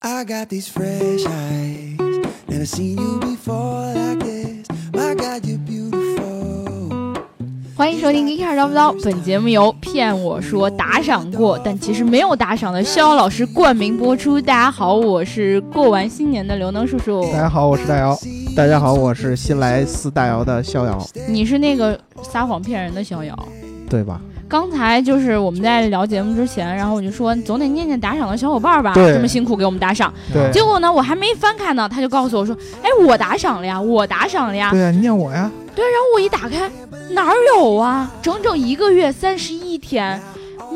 I got these fresh eyes. Never seen you before like this. My God, you're beautiful. 欢迎收听《一开始叨不叨》，本节目由骗我说打赏过，但其实没有打赏的逍遥老师冠名播出。大家好，我是过完新年的刘能叔叔，大家好，我是大姚。大家好，我是新来四大姚的逍遥，你是那个撒谎骗人的逍遥。对吧？刚才就是我们在聊节目之前，然后我就说总得念念打赏的小伙伴吧，这么辛苦给我们打赏。对结果呢，我还没翻开呢，他就告诉我说：“哎，我打赏了呀，我打赏了呀。对呀、你念我呀。”对然后我一打开，哪儿有啊？整整一个月三十一天，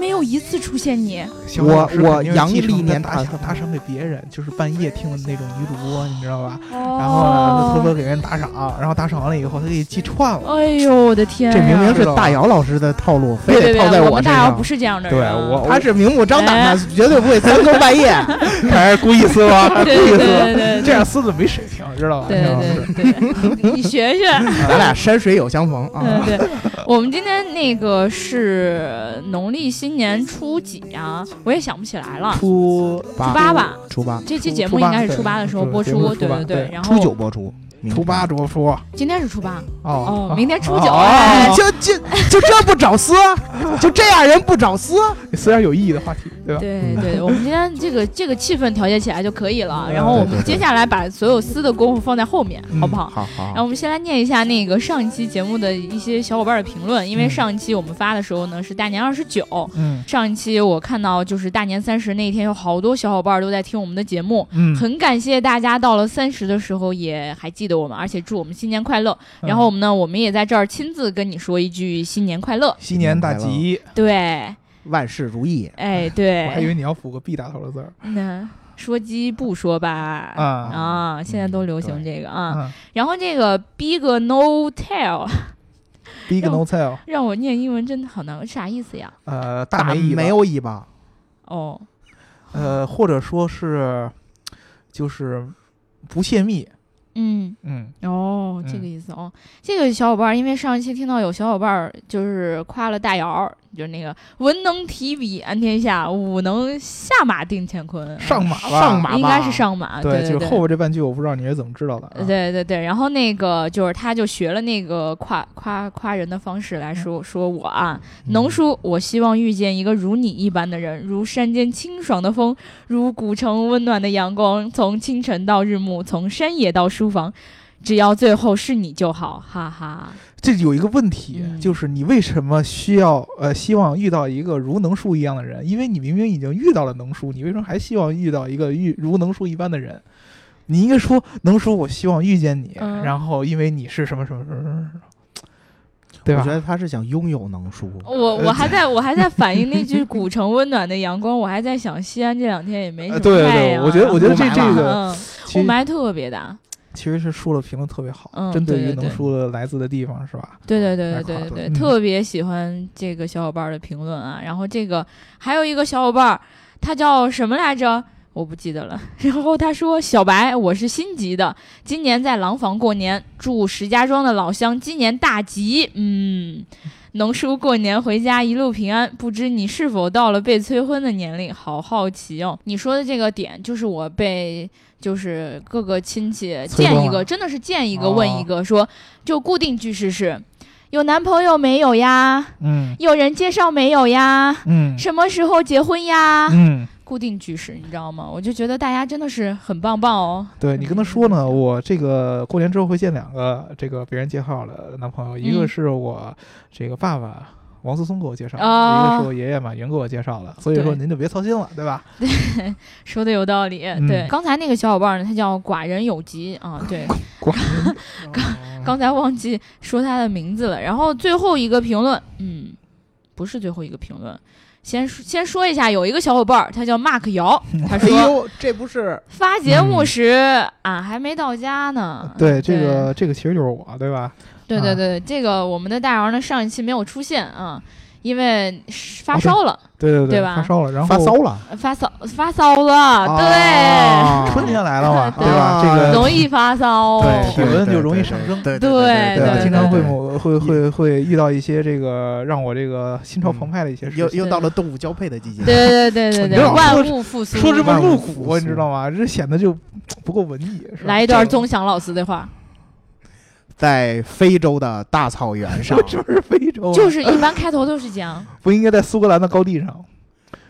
没有一次出现你。我我阳历年打打赏打赏给别人，就是半夜听的那种女主播，你知道吧？哦然后呢，偷偷给人打赏，然后打赏完了以后，他给记串了。哎呦我的天呀！这明明是大姚老师的套路，非得套在我们身上大姚不。是这样的对。我他是明目张胆哎的，绝对不会三更半夜。还是故意撕吧，故意撕这样撕的没水平，知道吧？你学学。咱俩山水有相逢啊！我们今天那个是农历新年初几啊？我也想不起来了。初八初八吧，初八，这期节目应该是初八的时候播出，对对对。然后初九播出，明初八着出今天是初八。哦。哦，明天初九。就就就这不找撕，就这样人不找撕。撕点有意义的话题，对吧？对对，我们今天这个这个气氛调节起来就可以了。嗯。然后我们接下来把所有撕的功夫放在后面，嗯好不好？好好。然后我们先来念一下那个上一期节目的一些小伙伴的评论，因为嗯。上一期我们发的时候呢是大年二十九，嗯。上一期我看到就是大年三十那一天有好多小伙伴都在听我们的节目，嗯，很感谢大家到了三十的时候也还记得我们，而且祝我们新年快乐。然后我们呢，我们也在这儿亲自跟你说一句新年快乐。新年大吉，对，万事如意。哎对。我还以，为你要补个 B 打头的字儿。那说鸡不说吧啊。啊，现在都流行这个啊。嗯然后这个 Big No Tell，Big No Tell，让我念英文真的好难，啥意思呀？呃，大没尾巴没有尾巴，哦，呃，或者说是就是不泄密，嗯。嗯，哦，这嗯个意思哦。这个小伙伴儿，因为上一期听到有小伙伴儿就是夸了大姚儿，就是那个文能提笔安天下，武能下马定乾坤，上马吧，上马应该是上马，对对，就对。是后边这半句我不知道你是怎么知道的啊，对对对，然后那个就是他就学了那个夸夸夸人的方式来说说我啊，农叔，我希望遇见一个如你一般的人，如山间清爽的风，如古城温暖的阳光，从清晨到日暮，从山野到书房，只要最后是你就好，哈哈。这有一个问题，嗯就是你为什么需要呃希望遇到一个如能叔一样的人？因为你明明已经遇到了能叔，你为什么还希望遇到一个遇如能叔一般的人？你应该说能叔，我希望遇见你，嗯然后因为你是什么什么什么什么什么，对吧我觉？得他是想拥有能书。我我还在我还在反映那句“古城温暖的阳光”，我还在想西安这两天也没什么呃对对对太阳啊，我觉得我觉得这这个雾霾特别大。其实是说的评论特别好，嗯针对于能叔的来自的地方是吧？对对对对对对，嗯特别喜欢这个小伙伴的评论啊。然后这个还有一个小伙伴，他叫什么来着？我不记得了。然后他说：“小白，我是新籍的，今年在廊坊过年，祝石家庄的老乡今年大吉。嗯，能叔过年回家一路平安。不知你是否到了被催婚的年龄？好好奇哦。你说的这个点，就是我被就是各个亲戚见一个，真的是见一个哦问一个，说就固定句式是。”有男朋友没有呀？嗯有人介绍没有呀？嗯什么时候结婚呀？嗯，固定句式，你知道吗？我就觉得大家真的是很棒棒哦。对你跟他说呢，我这个过年之后会见两个这个别人介绍的男朋友，一个嗯是我这个爸爸王思聪给我介绍的，哦一个是我爷爷马云给我介绍的，所以说您就别操心了，对吧？对 说的有道理。嗯对，刚才那个小伙伴呢，他叫寡人有疾啊。对，广 刚刚才忘记说他的名字了。然后最后一个评论，嗯，不是最后一个评论。先说先说一下，有一个小伙伴儿，他叫 Mark 姚，他哎说呦，这不是发节目时俺还没到家呢。嗯对这个这个其实就是我，对吧？啊对对对，这个我们的大姚呢上一期没有出现啊，因为发烧了，对对对吧发烧了，然后发烧了？发烧发烧了，对。啊 春天来了嘛，对对吧？啊这个容易发烧。对，体温就容易上升对对对经常会会会会遇到一些这个让我这个心潮澎湃的一些事情。又又到了动物交配的季节。对对对对对，万物复苏。说这么露骨，你知道吗？这显得就不够文艺。是吧来一段钟祥老师的话，在非洲的大草原上，是不是非洲啊？就是一般开头都是这样。不应该在苏格兰的高地上。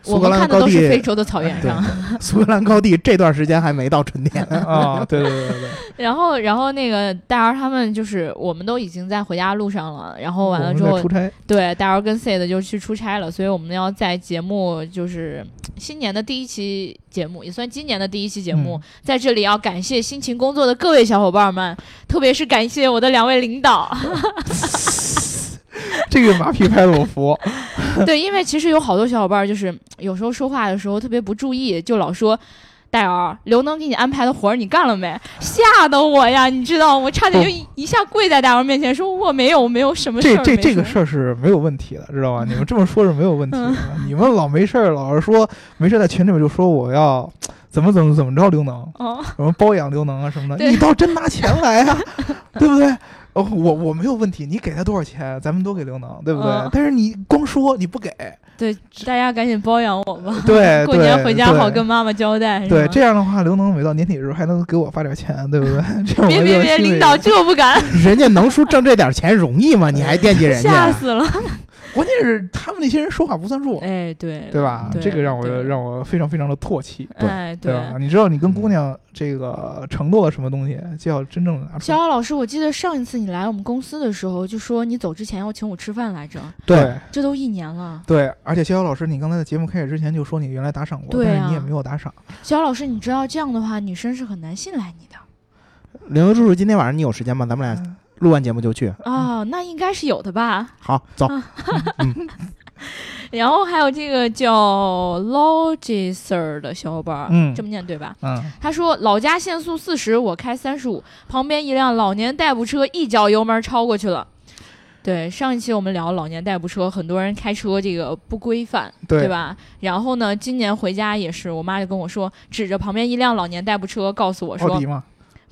我们苏格兰看的都是高地非洲的草原上。苏格兰高地这段时间还没到春天。啊，对对对对对，然后，然后那个大儿他们就是，我们都已经在回家路上了。然后完了之后出，差，对大儿跟 C 的就去出差了，所以我们要在节目就是新年的第一期节目，也算今年的第一期节目，嗯在这里要感谢辛勤工作的各位小伙伴们，特别是感谢我的两位领导。这个马屁拍的我服。对，因为其实有好多小伙伴就是有时候说话的时候特别不注意，就老说。戴尔，刘能给你安排的活儿你干了没？吓得我呀！你知道，我差点就一一下跪在戴尔面前说我没有，没有什么事儿。这这这个事儿是没有问题的，知道吧？你们这么说是没有问题的。嗯你们老没事儿，老是说没事儿在群里面就说我要怎么怎么怎么着刘能，哦，什么包养刘能啊什么的，你倒真拿钱来啊，对不对？哦，我我没有问题，你给他多少钱，咱们都给刘能，对不对？嗯但是你光说你不给，对，大家赶紧包养我吧。对，过年回家好跟妈妈交代。是对，这样的话，刘能每到年底的时候还能给我发点钱，对不对？这样别别别，领导这不敢，人家能叔挣这点钱容易吗？你还惦记人家？吓死了。关键是他们那些人说话不算数，哎，对，对吧？对这个让我让我非常非常的唾弃，哎，对吧？你知道你跟姑娘这个承诺了什么东西，就要真正的拿出逍。遥老师，我记得上一次你来我们公司的时候，就说你走之前要请我吃饭来着，对这都一年了。对，而且逍遥老师，你刚才在节目开始之前就说你原来打赏过，对啊但是你也没有打赏。逍遥老师，你知道这样的话，女生是很难信赖你的。刘能叔叔，今天晚上你有时间吗？咱们俩嗯录完节目就去。哦，那应该是有的吧。好，走。然后还有这个叫 Logiser 的小伙伴儿，嗯这么念对吧？嗯，他说老家限速四十，我开三十五，旁边一辆老年代步车一脚油门超过去了。对，上一期我们聊老年代步车，很多人开车这个不规范，对吧？然后呢，今年回家也是，我妈就跟我说，指着旁边一辆老年代步车，告诉我说奥迪，嘛，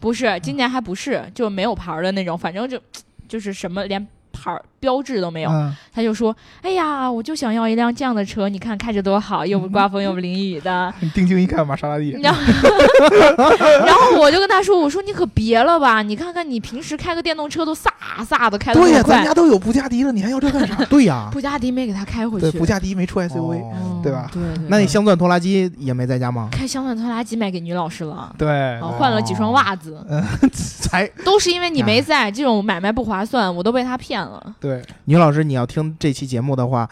不是，今年还不是，就没有牌儿的那种，反正就就是什么连牌儿标志都没有。嗯，他就说：“哎呀，我就想要一辆这样的车，你看开着多好，又不刮风 又不淋雨的。你定睛一看，玛莎拉蒂，然后，然后我就跟他说：“我说你可别了吧，你看看你平时开个电动车都飒飒的开的对呀，咱家，都有布加迪了，你还要这干啥？对呀，布加迪没给他开回去。对，布加迪没出 SUV，对吧？对对。那你镶钻拖拉机也没在家吗？开镶钻拖拉机卖给女老师了，对，哦，换了几双袜子，才都是因为你没在，这种买卖不划算，我都被他骗了。对，女老师，你要听这期节目的话，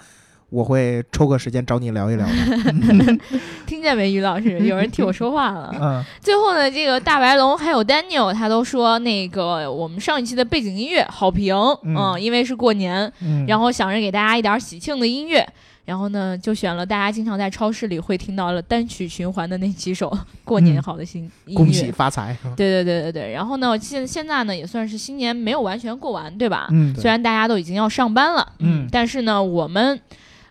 我会抽个时间找你聊一聊的。听见没，于老师？有人替我说话了。嗯，最后呢，这个大白龙还有 Daniel，他都说那个我们上一期的背景音乐好评，嗯嗯，因为是过年，嗯，然后想着给大家一点喜庆的音乐，然后呢就选了大家经常在超市里会听到了单曲循环的那几首 过年好的新音乐。恭喜发财！对对对对对，然后呢，现现在呢也算是新年没有完全过完，对吧？嗯，虽然大家都已经要上班了，嗯但是呢，我们。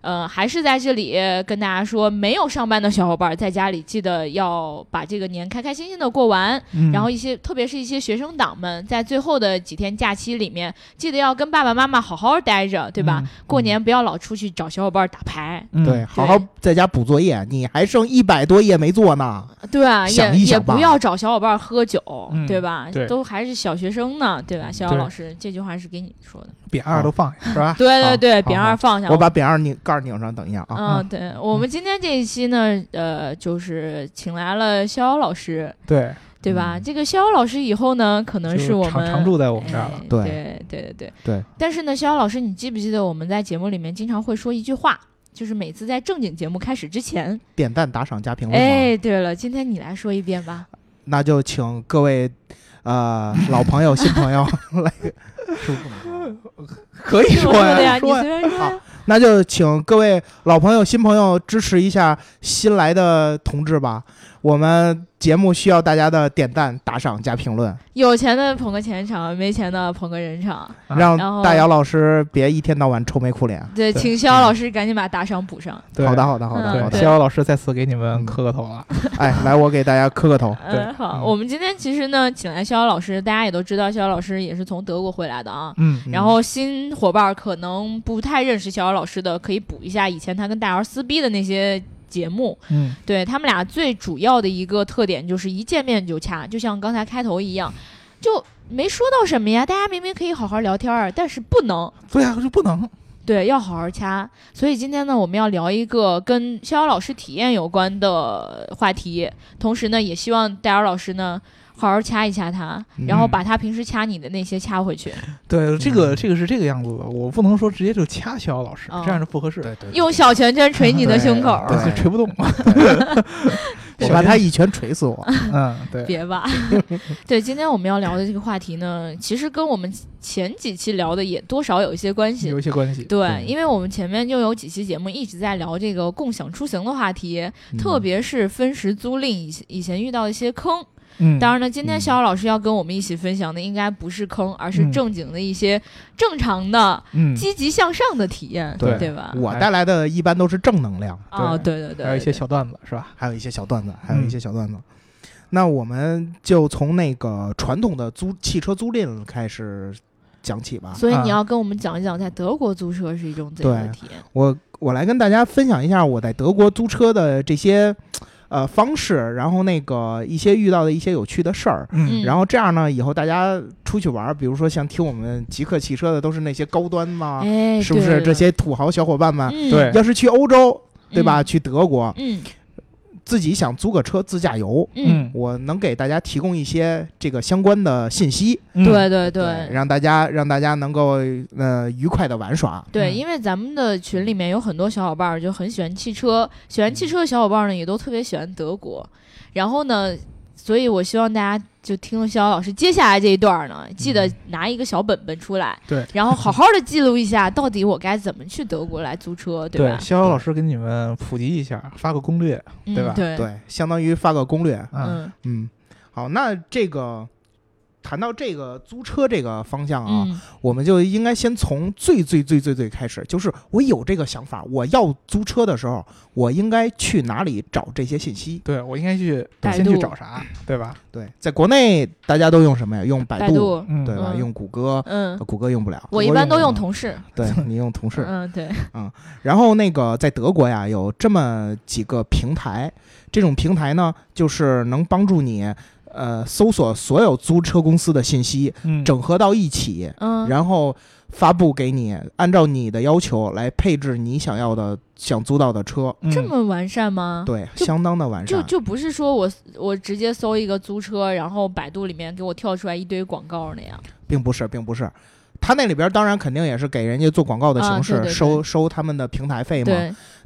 呃，还是在这里跟大家说，没有上班的小伙伴在家里记得要把这个年开开心心的过完。嗯然后一些，特别是一些学生党们，在最后的几天假期里面，记得要跟爸爸妈妈好好待着，对吧？嗯过年不要老出去找小伙伴打牌，嗯对，好好在家补作业，你还剩一百多页没做呢。对啊？也也想一想吧不要找小伙伴喝酒，嗯对吧？对都还是小学生呢，对吧？逍遥老师这句话是给你说的。扁二都放下，是吧？对对对，扁二放下。我把扁二拧盖儿拧上，等一下啊。嗯，对我们今天这一期呢，呃，就是请来了逍遥老师，对，对吧？嗯这个逍遥老师以后呢，可能是我们常常住在我们这儿了哎对对对对对对。但是呢，逍遥老师，你记不记得我们在节目里面经常会说一句话，就是每次在正经节目开始之前，点赞、打赏、加评论。哎，对了，今天你来说一遍吧。那就请各位呃老朋友、新朋友 来。是不是不能说可以说的呀，呀，你。随便说呀。那就请各位老朋友、新朋友支持一下新来的同志吧。我们节目需要大家的点赞、打赏加评论，有钱的捧个钱场，没钱的捧个人场。啊让大姚老师别一天到晚愁眉苦脸。对，对请逍遥老师赶紧把打赏补上。对好的，，好的，好的，逍遥老师再次给你们磕个头了。哎，来，我给大家磕个头。对嗯，好，嗯我们今天其实呢，请来逍遥老师，大家也都知道，逍遥老师也是从德国回来的啊。嗯然后新伙伴儿可能不太认识逍遥老师的，可以补一下以前他跟大姚撕逼的那些节目。嗯，对他们俩最主要的一个特点就是一见面就掐，就像刚才开头一样，就没说到什么呀，大家明明可以好好聊天儿，但是不能。对呀，就不能。对，要好好掐。所以今天呢，我们要聊一个跟逍遥老师体验有关的话题，同时呢，也希望戴尔老师呢好好掐一掐他，然后嗯把他平时掐你的那些掐回去，对，这个嗯这个是这个样子的，我不能说直接就掐逍遥老师哦，这样是不合适，对对，用小拳拳捶你的胸口。对对，捶不动。我把他一拳捶死我。嗯，对，别吧，对，今天我们要聊的这个话题呢，其实跟我们前几期聊的也多少有一些关系有。一些关系。对，对因为我们前面就有几期节目一直在聊这个共享出行的话题，嗯特别是分时租赁以以前遇到的一些坑。嗯，当然呢，今天嗯逍遥老师要跟我们一起分享的应该不是坑，而是嗯正经的一些正常的、嗯，积极向上的体验，对对吧？我带来的一般都是正能量，哦，对对对，还有一些小段子是吧？还有一些小段子，还有嗯一些小段子。那我们就从那个传统的租汽车租赁开始讲起吧。所以你啊要跟我们讲一讲，在德国租车是一种怎样的体验？我我来跟大家分享一下我在德国租车的这些呃方式，然后那个一些遇到的一些有趣的事儿。嗯然后这样呢，以后大家出去玩，比如说像听我们极客汽车的，都是那些高端嘛，哎，是不是这些土豪小伙伴们？嗯对要是去欧洲，对吧？嗯去德国，嗯自己想租个车自驾游，嗯，我能给大家提供一些这个相关的信息，嗯对对对。让大家让大家能够呃愉快的玩耍。对，嗯因为咱们的群里面有很多小伙伴儿就很喜欢汽车，喜欢汽车的小伙伴儿呢也都特别喜欢德国。然后呢，所以我希望大家就听了逍遥老师接下来这一段儿呢，记得拿一个小本本出来，对，然后好好的记录一下，到底我该怎么去德国来租车，对吧？逍遥老师给你们普及一下，发个攻略。嗯对吧对，对，相当于发个攻略。嗯嗯嗯，好，那这个谈到这个租车这个方向啊，嗯我们就应该先从最最最最最开始，就是我有这个想法，我要租车的时候，我应该去哪里找这些信息？对我应该去百先去度找啥，对吧？对，在国内大家都用什么呀？用百度，百度，嗯，对吧？嗯用谷歌，嗯呃，谷歌用不了。我一般都用同，事，对你用同事。嗯对，嗯然后那个在德国呀，有这么几个平台，这种平台呢，就是能帮助你呃搜索所有租车公司的信息，嗯，整合到一起，嗯，然后发布给你，按照你的要求来配置你想要的、想租到的车。嗯这么完善吗？对，相当的完善。就就不是说我我直接搜一个租车，然后百度里面给我跳出来一堆广告那样。并不是，并不是。他那里边当然肯定也是给人家做广告的形式，啊对对对收收他们的平台费嘛。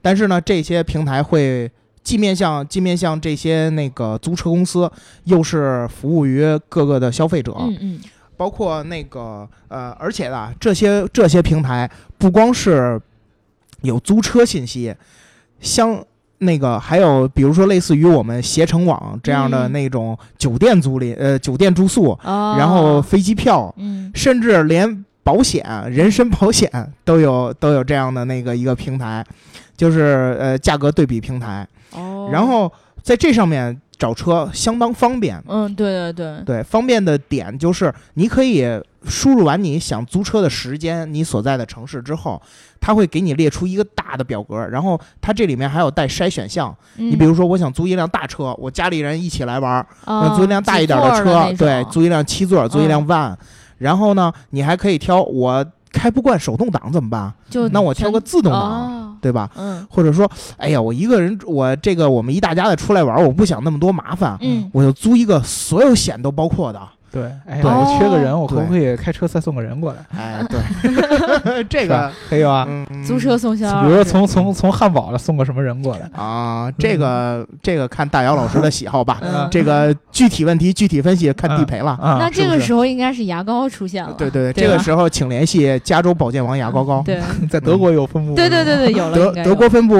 但是呢，这些平台会既面向既面向这些那个租车公司，又是服务于各个的消费者，嗯嗯包括那个呃，而且呢，这些这些平台不光是有租车信息，相那个还有比如说类似于我们携程网这样的嗯那种酒店租赁，呃，酒店住宿，哦，然后飞机票，嗯甚至连保险、人身保险都有都有这样的那个一个平台，就是呃价格对比平台。哦，然后在这上面找车相当方便。嗯对对对，对，方便的点就是你可以输入完你想租车的时间，你所在的城市之后，它会给你列出一个大的表格，然后它这里面还有带筛选项。你你比如说，我想租一辆大车，我家里人一起来玩儿，我租一辆大一点的车，对，租一辆七座，租一辆嗯 van。然后呢，你还可以挑我开不惯手动挡怎么办？就那我挑个自动挡，哦，对吧？嗯。或者说，哎呀，我一个人，我这个我们一大家子出来玩，我不想那么多麻烦，嗯。我就租一个所有险都包括的，对，哎，对我缺个人，我可不可以开车再送个人过来？哎，对，这个可以吧？嗯租车送小，比如说从从从汉堡了送个什么人过来？啊，这个这个看大姚老师的喜好吧。嗯这个具体问题具体分析，看地陪了。啊，那这个时候候应该是牙膏出现了，对对对，这个时候请联系加州保健王牙膏膏。对 在德国有分布，对对对对，有了，德德国分布，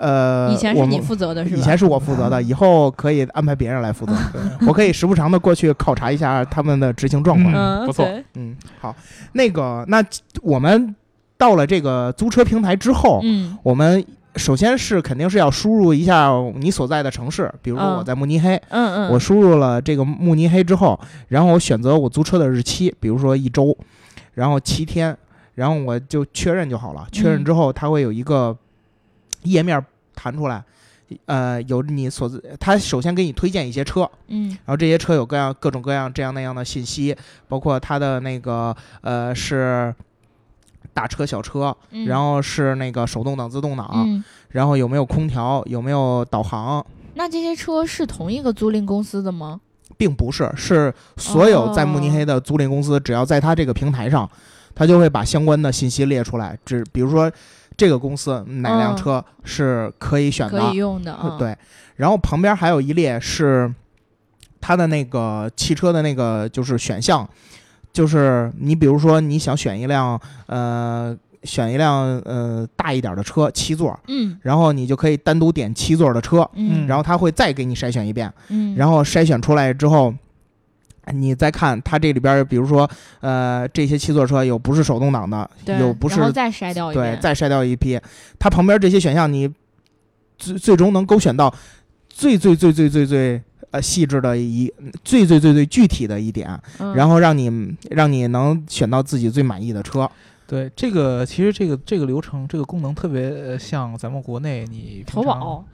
呃，以前是你我负责的是吧？以前是我负责的，以后可以安排别人来负责。对 我可以时不常的过去考察一下他们的执行状况。嗯，不错。嗯，好，那个，那我们到了这个租车平台之后，嗯。我们首先是肯定是要输入一下你所在的城市，比如说嗯。我在慕尼黑，嗯嗯，我输入了这个慕尼黑之后，然后我选择我租车的日期，比如说一周，然后七天，然后我就确认就好了。确认之后，它会有一个页面弹出来，呃，有你所自，它首先给你推荐一些车，嗯然后这些车有各样各种各样这样那样的信息，包括它的那个呃是大车小车，嗯，然后是那个手动挡自动挡，嗯，然后有没有空调，有没有导航。那这些车是同一个租赁公司的吗？并不是，是所有在慕尼黑的租赁公司，只要在它这个平台上，它就会把相关的信息列出来。只比如说，这个公司哪辆嗯。车是可以选的，可以用的啊，，对。然后旁边还有一列是它的那个汽车的那个就是选项，就是你比如说你想选一辆呃选一辆呃大一点的车，七座，嗯。然后你就可以单独点七座的车，嗯，然后他会再给你筛选一遍。嗯，然后筛选出来之后，你再看它这里边，比如说，呃，这些七座车有不是手动挡的，有不是然后再筛掉一，，对再筛掉一批，它旁边这些选项你最最终能勾选到最最最最最最呃细致的一最最最最具体的一点，嗯然后让你让你能选到自己最满意的车。对这个其实这个这个流程这个功能特别呃像咱们国内你平常淘宝，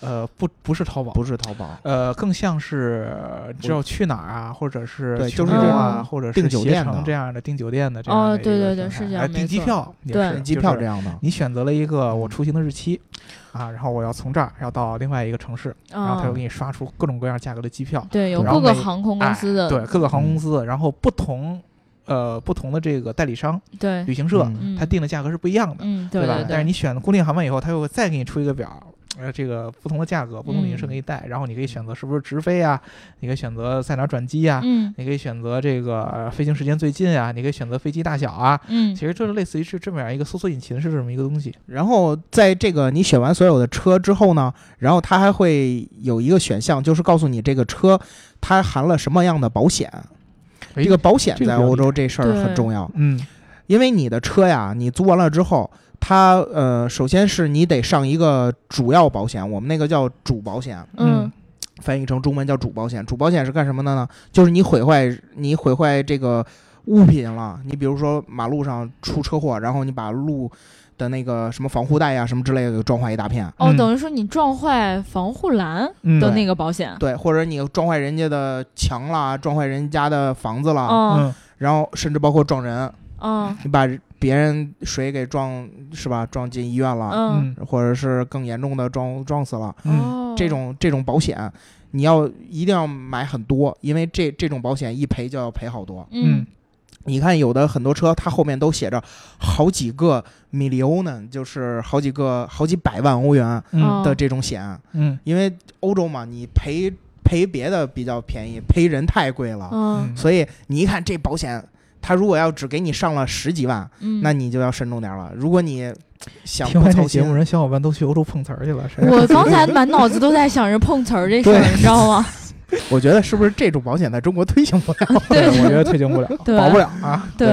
呃不不是淘宝不是淘宝，呃，更像是你知道去哪儿啊，或者是就是这哪儿啊，或者订是携酒店这样的订酒店的这样哦的一对对对个平台是这样哎订机票也对是机票这样的。你选择了一个我出行的日期啊，然后我要从这儿要到另外一个城市，然后他就嗯给你刷出各种各样价格的机票，对，有然后每各个航空公司的，哎对各个航空嗯公司，然后不同呃不同的这个代理商对旅行社，它定的价格是不一样的，嗯，对吧？对，但是你选固定航班以后，它又会再给你出一个表。呃，这个不同的价格，不同旅行社嗯给你带，然后你可以选择是不是直飞啊，你可以选择在哪儿转机啊、嗯你可以选择这个、呃飞行时间最近啊，你可以选择飞机大小啊。嗯其实就是类似于是这么样一个搜索引擎是这么一个东西。然后在这个你选完所有的车之后呢，然后它还会有一个选项，就是告诉你这个车它含了什么样的保险。这个保险在欧洲这事儿很重要，嗯因为你的车呀，你租完了之后，它呃，首先是你得上一个主要保险，我们那个叫主保险，嗯翻译成中文叫主保险。主保险是干什么的呢？就是你毁坏你毁坏这个物品了，你比如说马路上出车祸，然后你把路的那个什么防护带呀什么之类的给撞坏一大片，哦，嗯等于说你撞坏防护栏嗯的那个保险，对，或者你撞坏人家的墙啦，撞坏人家的房子啦，然后甚至包括撞人，嗯你把别人谁给撞是吧？撞进医院了，嗯，嗯或者是更严重的撞撞死了，嗯哦，这种这种保险你要一定要买很多，因为这这种保险一赔就要赔好多。嗯你看有的很多车，它后面都写着好几个 million 呢，就是好几个好几百万欧元的这种险，嗯因为欧洲嘛，你赔赔别的比较便宜，赔人太贵了，嗯所以你一看这保险，它如果要只给你上了十几万，嗯，那你就要慎重点了。如果你想听不操心节目，，人小伙伴都去欧洲碰瓷儿去了。我刚才 满脑子都在想着碰瓷儿这事儿，你知道吗？我觉得是不是这种保险在中国推行不了？对，我觉得推行不了，保不了啊。对，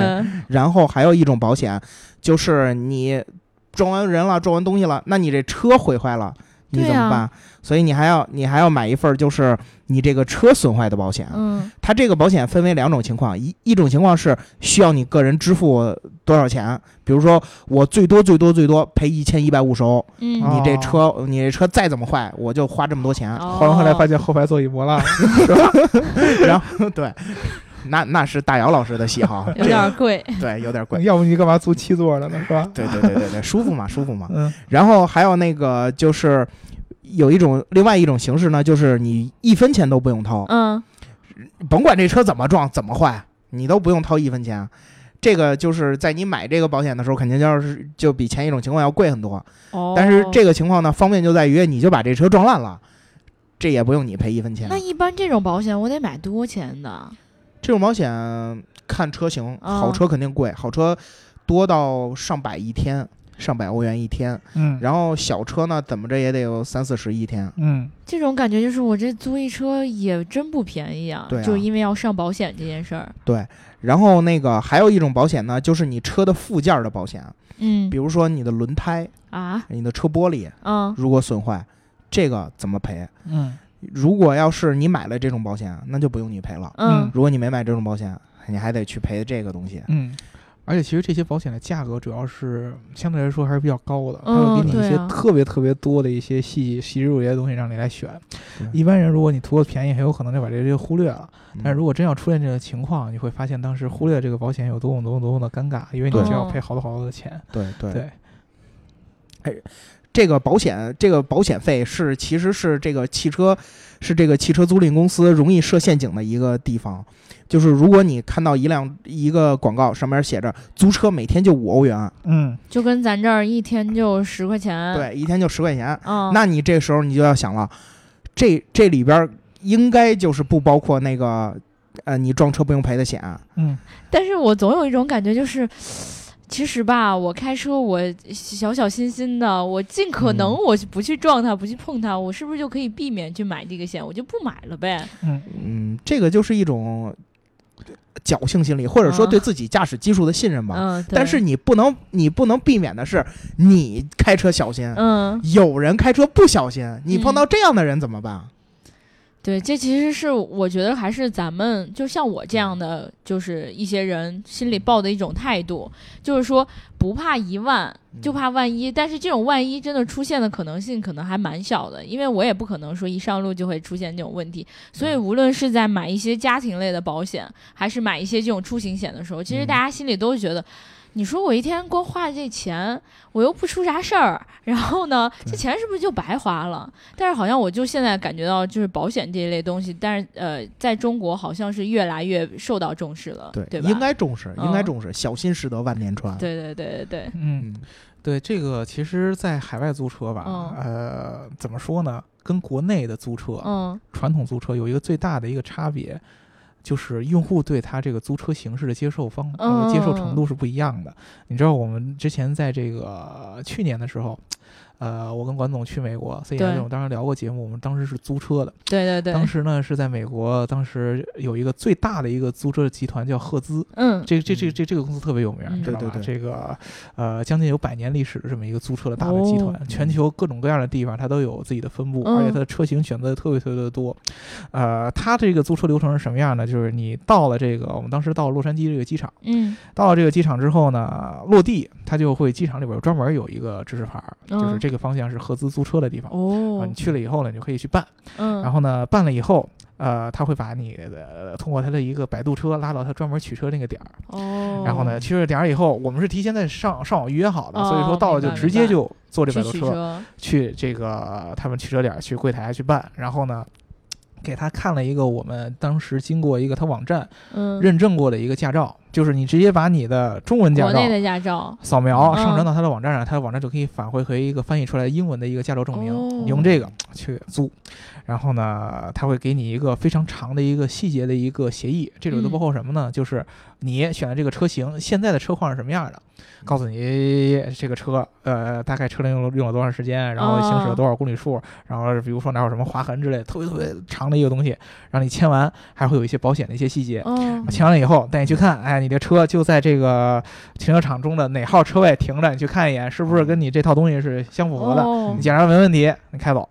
然后还有一种保险，就是你撞完人了，撞完东西了，那你这车毁坏了，你怎么办？所以你还要你还要买一份，就是你这个车损坏的保险。嗯它这个保险分为两种情况，一一种情况是需要你个人支付多少钱，比如说我最多最多最多赔一千一百五十欧，你这车你这车再怎么坏，我就花这么多钱。哦换完回来发现后排座椅磨烂了，然后对，那那是大姚老师的喜好，有点贵，对有点贵。要不你干嘛租七座的呢？是吧？对对对对对，舒服嘛舒服嘛。嗯然后还有那个就是有一种另外一种形式呢，就是你一分钱都不用掏，嗯甭管这车怎么撞怎么坏，你都不用掏一分钱。这个就是在你买这个保险的时候，肯定要是就比前一种情况要贵很多。哦，但是这个情况呢，方便就在于你就把这车撞烂了，这也不用你赔一分钱那。一般这种保险我得买多钱的？这种保险看车型，哦好车肯定贵，好车多到上百一天，上百欧元一天。嗯，然后小车呢，怎么着也得有三四十一天。嗯，这种感觉就是我这租一车也真不便宜啊，对啊就因为要上保险这件事儿。对，然后那个还有一种保险呢，就是你车的附件儿的保险，嗯比如说你的轮胎、啊，你的车玻璃嗯如果损坏，这个怎么赔？嗯，如果要是你买了这种保险，那就不用你赔了。嗯如果你没买这种保险，你还得去赔这个东西。嗯，而且其实这些保险的价格主要是相对来说还是比较高的，它嗯会给你一些特别特别多的一些细细枝入节的东西让你来选。对一般人如果你图个便宜，很有可能就把这些忽略了。嗯但是如果真要出现这个情况，你会发现当时忽略这个保险有多么多么多么的尴尬，因为你对就要赔好多好多的钱。对对对，这个保险，这个保险费是其实是这个汽车是这个汽车租赁公司容易设陷阱的一个地方。就是如果你看到一辆一个广告上面写着租车每天就五欧元，嗯，就跟咱这儿一天就十块钱。，对，一天就十块钱，嗯，那你这时候你就要想了，这这里边应该就是不包括那个呃你撞车不用赔的险。嗯，但是我总有一种感觉，就是其实吧，我开车我小小心心的，我尽可能嗯我不去撞它，不去碰它，我是不是就可以避免去买这个险？我就不买了呗。嗯，这个就是一种侥幸心理，或者说嗯对自己驾驶技术的信任吧。嗯，对但是你不能，你不能避免的是，你开车小心，嗯，有人开车不小心，你碰到这样的人怎么办？对，这其实是我觉得还是咱们就像我这样的，就是一些人心里抱的一种态度，就是说不怕一万，就怕万一。但是这种万一真的出现的可能性可能还蛮小的，因为我也不可能说一上路就会出现这种问题。所以无论是在买一些家庭类的保险，还是买一些这种出行险的时候，其实嗯大家心里都觉得。你说我一天光花这钱，我又不出啥事儿，然后呢，这钱是不是就白花了？但是好像我就现在感觉到，就是保险这一类东西，但是呃，在中国好像是越来越受到重视了，对吧？应该重视，嗯应该重视，小心驶得万年船。对对对对对，嗯，嗯，对，这个其实，在海外租车吧，嗯呃，怎么说呢？跟国内的租车，嗯传统租车有一个最大的一个差别，就是用户对它这个租车形式的接受方、呃、接受程度是不一样的。你知道，我们之前在这个呃去年的时候，呃，我跟管总去美国 CES，对我们当时聊过节目，我们当时是租车的。对对对，当时呢是在美国，当时有一个最大的一个租车集团叫赫兹，嗯这这这这这个公司特别有名，嗯你知道吧？对对对这个呃，将近有百年历史的这么一个租车的大的集团，哦全球各种各样的地方它都有自己的分布，嗯而且它的车型选择特别特别的多。呃，它这个租车流程是什么样呢？就是你到了这个，我们当时到了洛杉矶这个机场，嗯到了这个机场之后呢，落地它就会机场里边专门有一个指示牌儿，就是嗯这个方向是合资租车的地方。啊，哦你，去了以后呢，你就可以去办。嗯，然后呢，办了以后，呃，他会把你的通过他的一个摆渡车拉到他专门取车那个点儿。哦，然后呢，去了点儿以后，我们是提前在上上网预约好的，哦所以说到了就直接就坐这摆渡车车，去这个他们取车点儿去柜台去办，然后呢。给他看了一个我们当时经过一个他网站嗯，认证过的一个驾照，就是你直接把你的中文驾照国内的驾照，扫描嗯。上传到他的网站上，他的网站就可以返回回一个翻译出来英文的一个驾照证明，哦。你用这个去租。然后呢，他会给你一个非常长的一个细节的一个协议，这里头嗯包括什么呢？就是你选的这个车型现在的车况是什么样的，告诉你这个车呃大概车龄用了用了多长时间，然后行驶了多少公里数，然后比如说哪有什么划痕之类，特别特别长的一个东西，让你签完，还会有一些保险的一些细节。哦，签完了以后，带你去看，哎，你的车就在这个停车场中的哪号车位停着，你去看一眼，是不是跟你这套东西是相符合的？哦你检查没问题，你开走。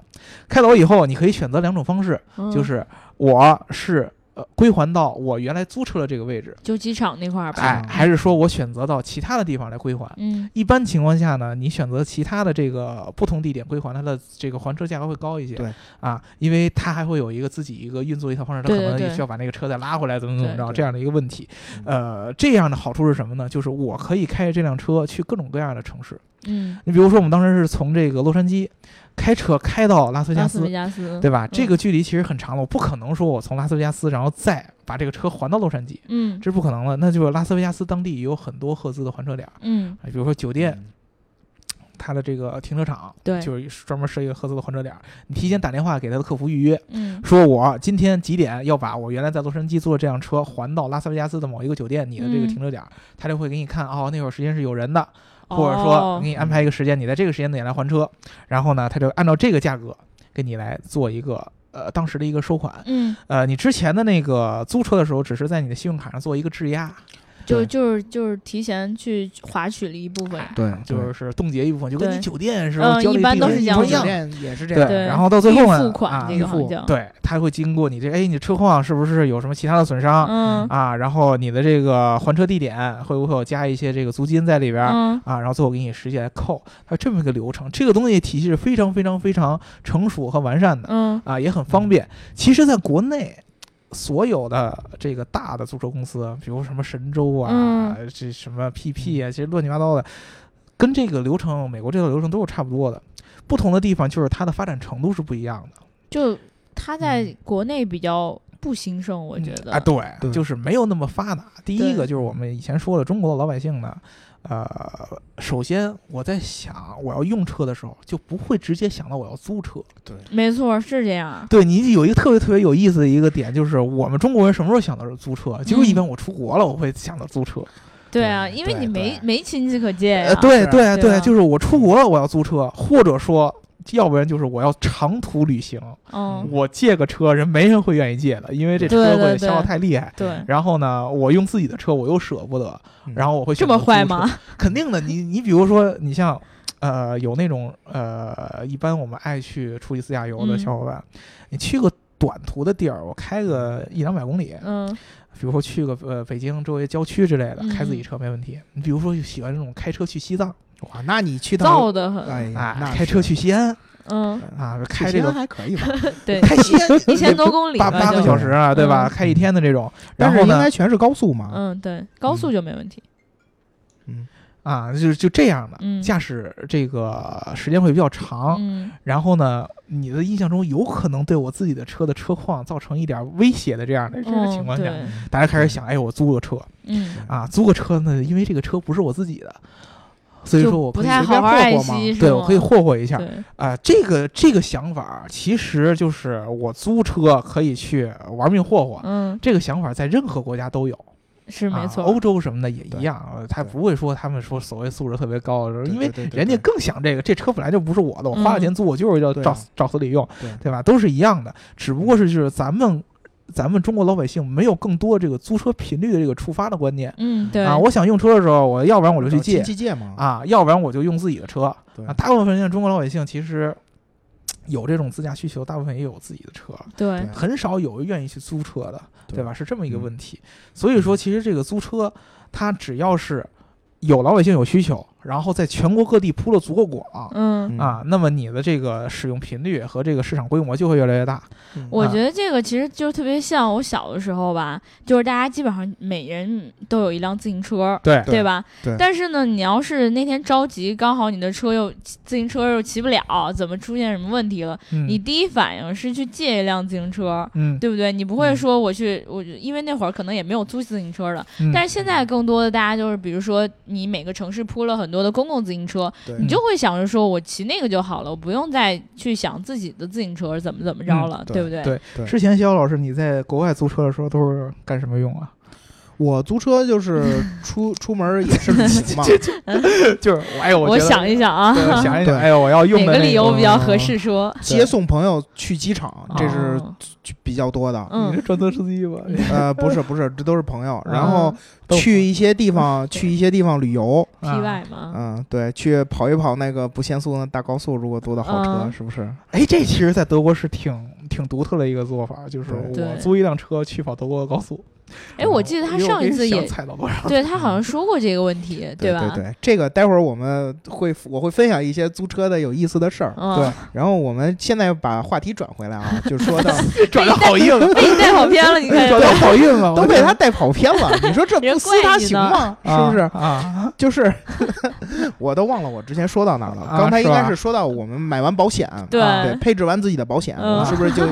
开走以后，你可以选择两种方式，嗯。就是我是呃归还到我原来租车的这个位置，就机场那块儿吧，哎，还是说我选择到其他的地方来归还。嗯。一般情况下呢，你选择其他的这个不同地点归还，它的这个还车价格会高一些。对。啊，因为它还会有一个自己一个运作一套方式，它可能也需要把那个车再拉回来，怎么怎么着这样的一个问题。呃，这样的好处是什么呢？就是我可以开着这辆车去各种各样的城市，嗯，你比如说，我们当时是从这个洛杉矶开车开到拉斯维加斯拉斯，加斯，对吧？嗯。这个距离其实很长了，我不可能说我从拉斯维加斯然后再把这个车还到洛杉矶，嗯。这是不可能的。那就是拉斯维加斯当地有很多赫兹的还车点儿，嗯，啊比如说酒店。它的这个停车场，对。就是专门设一个赫兹的还车点儿。你提前打电话给他的客服预约，嗯。说我今天几点要把我原来在洛杉矶坐的这辆车还到拉斯维加斯的某一个酒店，你的这个嗯。停车点儿，他就会给你看哦，那会儿时间是有人的，或者说哦。给你安排一个时间，你在这个时间点来还车，然后呢，他就按照这个价格给你来做一个呃当时的一个收款。嗯，呃，你之前的那个租车的时候，只是在你的信用卡上做一个质押，就就是就是提前去划取了一部分，对，就是冻结一部分，就跟你酒店时嗯候交的一般都是这样子一样。酒店也是这对样，对然后到最后呢付款啊，付个对，他会经过你这，哎，你车况是不是有什么其他的损伤、嗯啊？然后你的这个还车地点会不会有加一些这个租金在里边儿？嗯啊，然后最后给你实际来扣，它这么一个流程，这个东西体系是非常非常非常成熟和完善的嗯啊，也很方便。其实，在国内，所有的这个大的租车公司，比如什么神州啊，嗯这什么 PP 啊，其实乱七八糟的，跟这个流程，美国这套流程都是差不多的。不同的地方就是它的发展程度是不一样的。就它在国内比较不兴盛，我觉得啊，对，对就是没有那么发达。第一个就是我们以前说的，中国的老百姓呢，呃，首先我在想我要用车的时候，就不会直接想到我要租车。对没错是这样，对你有一个特别特别有意思的一个点，就是我们中国人什么时候想到是租车？就是一般我出国了，我会想到租车。对啊，因为你没没亲戚可借呃，呀，对是对对，就是我出国了，我要租车，或者说。要不然就是我要长途旅行，嗯，我借个车，人没人会愿意借的，因为这车会消耗太厉害。对，然后呢，我用自己的车，我又舍不得，嗯。然后我会这么坏吗？肯定的，你你比如说，你像呃有那种呃，一般我们爱去出去自驾游的嗯。小伙伴，你去个短途的地儿，我开个一两百公里，嗯。比如说去个呃北京周围郊区之类的，嗯。开自己车没问题。你比如说喜欢这种开车去西藏哇，那你去燥到的很，哎呀，开车去西安嗯，啊，去西安开这个还可以吧？对，开西安一千多公里八八个就小时啊，对吧？嗯开一天的这种，但是然后呢应该全是高速嘛？嗯，对，高速就没问题，嗯啊，就就这样的嗯驾驶这个时间会比较长，嗯然后呢，你的印象中有可能对我自己的车的车况造成一点威胁的这样的这个情嗯，况下，对，大家开始想，哎，我租个车嗯，啊，租个车呢，因为这个车不是我自己的，所以说我可以不太随便好好霍霍嘛惜，是对我可以霍霍一下对，啊。这个这个想法其实就是我租车可以去玩命霍霍，嗯，这个想法在任何国家都有。啊是没错，欧洲什么的也一样，呃他不会说他们说所谓素质特别高，对因为人家更想这个，这车本来就不是我的，我花了嗯钱租，我就是要照照死里用，对对吧？都是一样的，只不过是就是咱们咱们中国老百姓没有更多这个租车频率的这个触发的观念嗯，对，啊。我想用车的时候，我要不然我就去借借嘛。啊，要不然我就用自己的车对啊。大部分像中国老百姓其实有这种自驾需求，大部分也有自己的车，对，很少有愿意去租车的。对对吧？是这么一个嗯问题。所以说，其实这个租车，它只要是有老百姓有需求，然后在全国各地铺了足够广。嗯。嗯啊，那么你的这个使用频率和这个市场规模就会越来越大。我觉得这个其实就特别像我小的时候吧，就是大家基本上每人都有一辆自行车，对对吧？对但是呢，你要是那天着急，刚好你的车又自行车又骑不了，怎么出现什么问题了？嗯，你第一反应是去借一辆自行车。嗯，对不对？你不会嗯说我去，我因为那会儿可能也没有租自行车的，嗯但是现在更多的大家就是，比如说你每个城市铺了很多的公共自行车，你就会想着说我骑那个就好了，我不用再去想自己的自行车怎么怎么着了，对对不对？对对之前肖老师你在国外租车的时候都是干什么用啊？我租车就是 出出门也是旅行嘛，就是我哎呦，我觉得想一想啊，对想一想，对哎呦，我要用的那哪个理由比较合适说？接送朋友去机场，这是哦比较多的。嗯你是专车司机吧？呃，不是不是，这都是朋友。然嗯后去一些地方，去一些地方旅游，嗯啊 P Y 嘛，嗯，对，去跑一跑那个不限速的大高速，如果租的好车，嗯是不是？哎，这其实，在德国是挺挺独特的一个做法，就是我租一辆车去跑德国的高速。哎，我记得他上一次也踩到多少？对他好像说过这个问题，对吧？对对，这个待会儿我们会我会分享一些租车的有意思的事儿。嗯，对，然后我们现在把话题转回来啊，就说到 转的好硬，被你带跑偏了，你看转的好硬了！都被他带跑偏了，你说这人不撕他行吗？是啊不是？啊？就是我都忘了我之前说到哪儿了。啊刚才应该是说到我们买完保险，对啊对，配置完自己的保险，嗯我们是不是就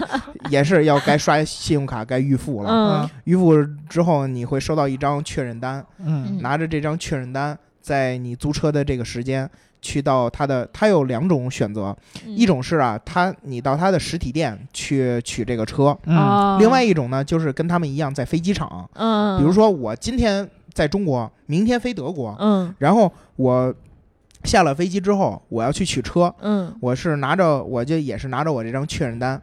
也是要该刷信用卡该预付了？嗯预付之后你会收到一张确认单，嗯。拿着这张确认单，在你租车的这个时间。去到他的，他有两种选择，嗯。一种是啊，他你到他的实体店去取这个车，嗯。哦。另外一种呢，就是跟他们一样在飞机场，嗯，比如说我今天在中国，明天飞德国，嗯。然后我下了飞机之后，我要去取车，嗯。我是拿着我就也是拿着我这张确认单，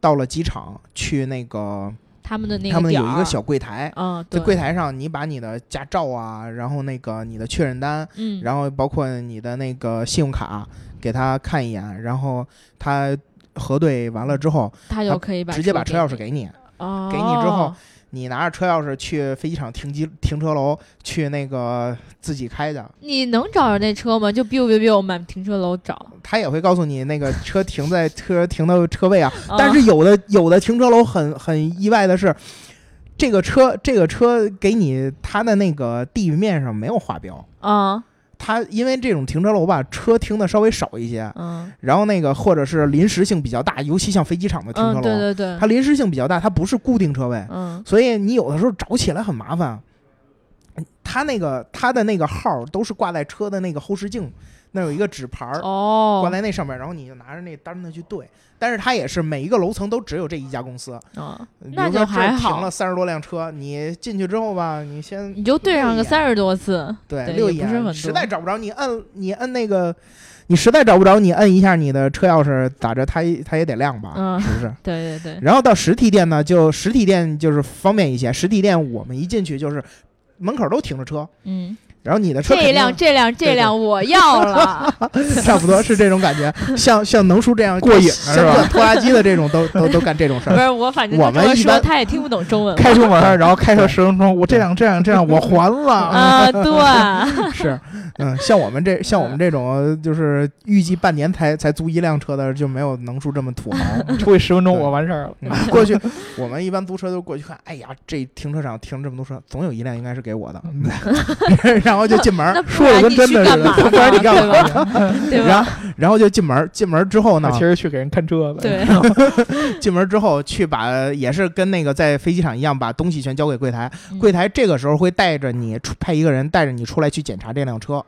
到了机场去那个他们的那个他们有一个小柜台，嗯在柜台上你把你的驾照啊，然后那个你的确认单，嗯。然后包括你的那个信用卡给他看一眼，然后他核对完了之后，他就可以把直接把车钥匙给你。哦。给你之后你拿着车钥匙去飞机场停机停车楼去那个自己开的，你能找着那车吗？就 biu biu biu 满停车楼找，他也会告诉你那个车停在车停的车位啊。嗯但是有的有的停车楼很很意外的是，这个车这个车给你它的那个地面上没有画标，啊它因为这种停车楼吧，车停的稍微少一些，嗯。然后那个或者是临时性比较大，尤其像飞机场的停车嗯，楼，对对对，它临时性比较大，它不是固定车位，嗯。所以你有的时候找起来很麻烦。它那个它的那个号儿都是挂在车的那个后视镜，那有一个纸牌儿挂哦在那上面，然后你就拿着那单子去对。但是它也是每一个楼层都只有这一家公司，啊，那就比如说这儿停了三十多辆车，你进去之后吧，你先你就对上个三十多次，对六眼，实在找不着你摁你摁那个，你实在找不着你摁一下你的车钥匙咋着，它也它也得亮吧，嗯。是不是？对对对，然后到实体店呢，就实体店就是方便一些。实体店我们一进去就是门口都停着车，嗯，然后你的车这辆这辆这辆我要了，差不多是这种感觉，像像能叔这样过瘾是吧？拖拉机的这种都都都干这种事儿。不儿。是我反正我们一般他也听不懂中文，开出门，然后开车十分钟，我这辆这辆这辆，我还了。啊，对，是，嗯，像我们这像我们这种就是预计半年才才租一辆车的，就没有能叔这么土豪。出去十分钟，我完事儿了。嗯过去我们一般租车都过去看，哎呀，这停车场停这么多车，总有一辆应该是给我的，然后就进门儿说的跟真的似的？不然你干嘛 然后？然后就进门儿，进门儿之后呢其，实去给人看车的。对，进门之后去把也是跟那个在飞机场一样，把东西全交给柜台。嗯柜台这个时候会带着你派一个人带着你出来去检查这辆车，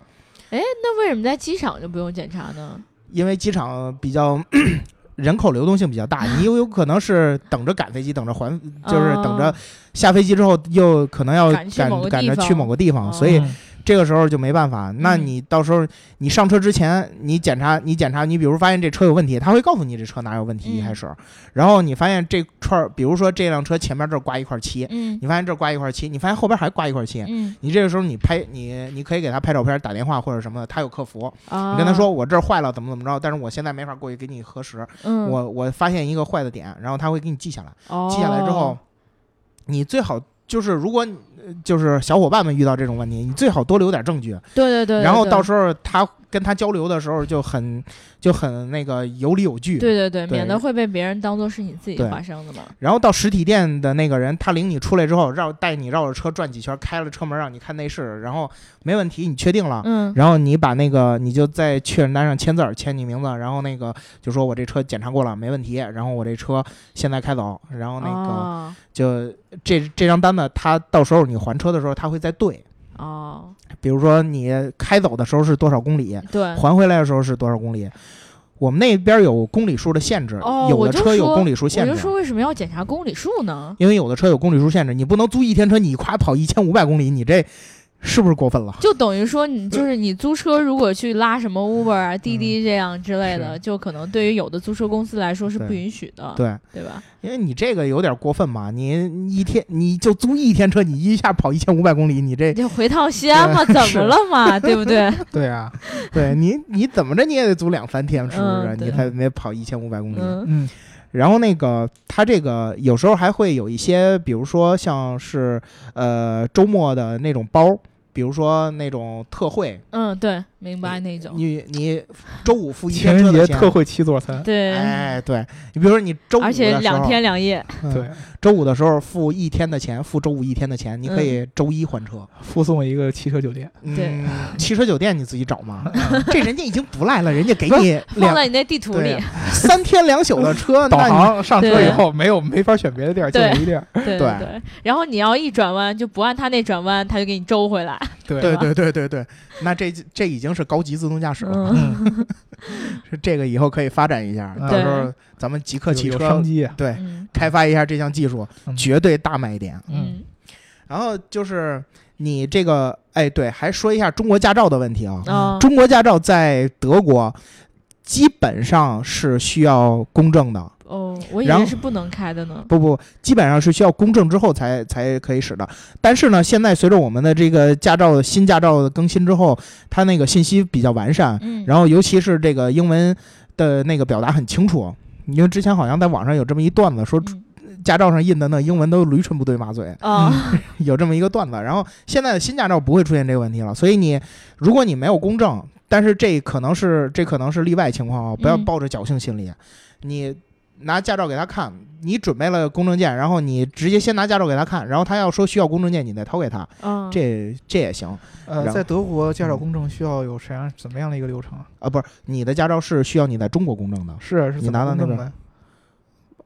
那为什么在机场就不用检查呢？因为机场比较 人口流动性比较大，你有有可能是等着赶飞机，等着还就是等着哦下飞机之后又可能要赶赶赶着去某个地方，哦。所以嗯这个时候就没办法。那嗯。你到时候你上车之前，你检查你检查，你比如发现这车有问题，他会告诉你这车哪有问题，嗯一开始，然后你发现这串儿，比如说这辆车前面这儿挂一块漆，嗯。你发现这儿挂一块漆，你发现后边还刮一块漆，嗯。你这个时候你拍你你可以给他拍照片、打电话或者什么的，他有客服，啊，你跟他说我这儿坏了怎么怎么着，但是我现在没法过去给你核实，嗯，我我发现一个坏的点，然后他会给你记下来，哦记下来之后，你最好就是如果就是小伙伴们遇到这种问题，你最好多留点证据，对对对，然后到时候他跟他交流的时候就很就很那个有理有据。对对对，对。免得会被别人当做是你自己对。发生的嘛。然后到实体店的那个人，他领你出来之后，绕带你绕着车转几圈，开了车门让你看内饰，然后没问题，你确定了。嗯。然后你把那个，你就在确认单上签字儿，签你名字，然后那个就说我这车检查过了，没问题，然后我这车现在开走，然后那个哦。就这这张单子，他到时候你还车的时候他会再对，哦，比如说你开走的时候是多少公里，对，还回来的时候是多少公里。我们那边有公里数的限制，哦有的车有公里数限制，就说为什么要检查公里数呢？因为有的车有公里数限制，你不能租一天车，你夸跑一千五百公里，你这是不是过分了？就等于说你就是你租车，如果去拉什么 Uber 啊、滴滴这样之类的，嗯就可能对于有的租车公司来说是不允许的，对，对吧？因为你这个有点过分嘛，你一天你就租一天车，你一下跑一千五百公里，你这你就回趟西安嘛，怎么了嘛，对不对？对啊，对你你怎么着你也得租两三天，是不是？嗯你才得跑一千五百公里。嗯嗯，然后那个他这个有时候还会有一些，比如说像是呃周末的那种包，比如说那种特惠，嗯，对，明白那种。你你周五付一情人天车的钱，节特惠七座餐，对，哎，对你比如说你周五而且的时候两天两夜。嗯对，周五的时候付一天的钱，付周五一天的钱，你可以周一还车。附送一个汽车酒店。对嗯，汽车酒店你自己找嘛，这人家已经不赖了，人家给你放在你那地图里，三天两宿的车，导航上车以后没有没法选别的地儿，就对这一地儿。对对对。然后你要一转弯，就不按他那转弯，他就给你周回来。对对对对对对，那这这已经是高级自动驾驶了，是这个以后可以发展一下，嗯。到时候咱们极客汽车商机。啊。对嗯。开发一下这项技术，嗯。绝对大卖点。嗯。然后就是你这个，哎，对，还说一下中国驾照的问题啊。啊，中国驾照在德国基本上是需要公证的，哦，我以为是不能开的呢。不不，基本上是需要公证之后才才可以使的。但是呢，现在随着我们的这个驾照的新驾照的更新之后，它那个信息比较完善，嗯，然后尤其是这个英文的那个表达很清楚。因为之前好像在网上有这么一段子，说嗯驾照上印的那英文都驴唇不对马嘴，啊，有这么一个段子。然后现在的新驾照不会出现这个问题了，所以你如果你没有公证，但是这可能是这可能是例外情况啊，不要嗯抱着侥幸心理。你拿驾照给他看，你准备了公证件，然后你直接先拿驾照给他看，然后他要说需要公证件，你再掏给他，嗯，这这也行呃，在德国驾照公证需要有什样怎么样的一个流程啊？啊。不是你的驾照是需要你在中国公证的，你是是怎么拿到那个公证的？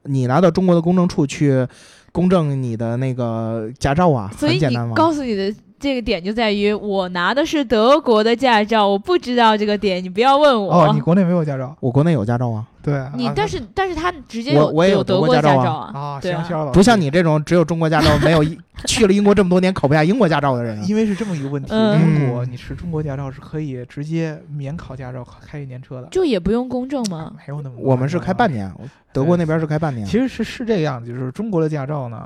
你拿到中国的公证处去公证你的那个驾照啊，所以你很简单嘛。告诉你的这个点就在于，我拿的是德国的驾照，我不知道这个点，你不要问我。哦，你国内没有驾照？我国内有驾照啊，对啊，你啊但是但是他直接有我我也有德德国国驾照啊照啊，行，肖老不像你这种只有中国驾照没有一 去了英国这么多年考不下英国驾照的人啊。因为是这么一个问题，嗯英国你持中国驾照是可以直接免考驾照开一年车的，就也不用公证吗？没有那么我们是开半年。德国那边是开半年。其实是是这个样子，就是中国的驾照呢，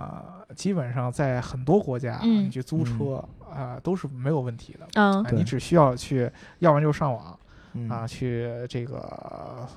基本上在很多国家，嗯你去租车啊、都是没有问题的。嗯。啊，你只需要去，要不然就是上网嗯。啊，去这个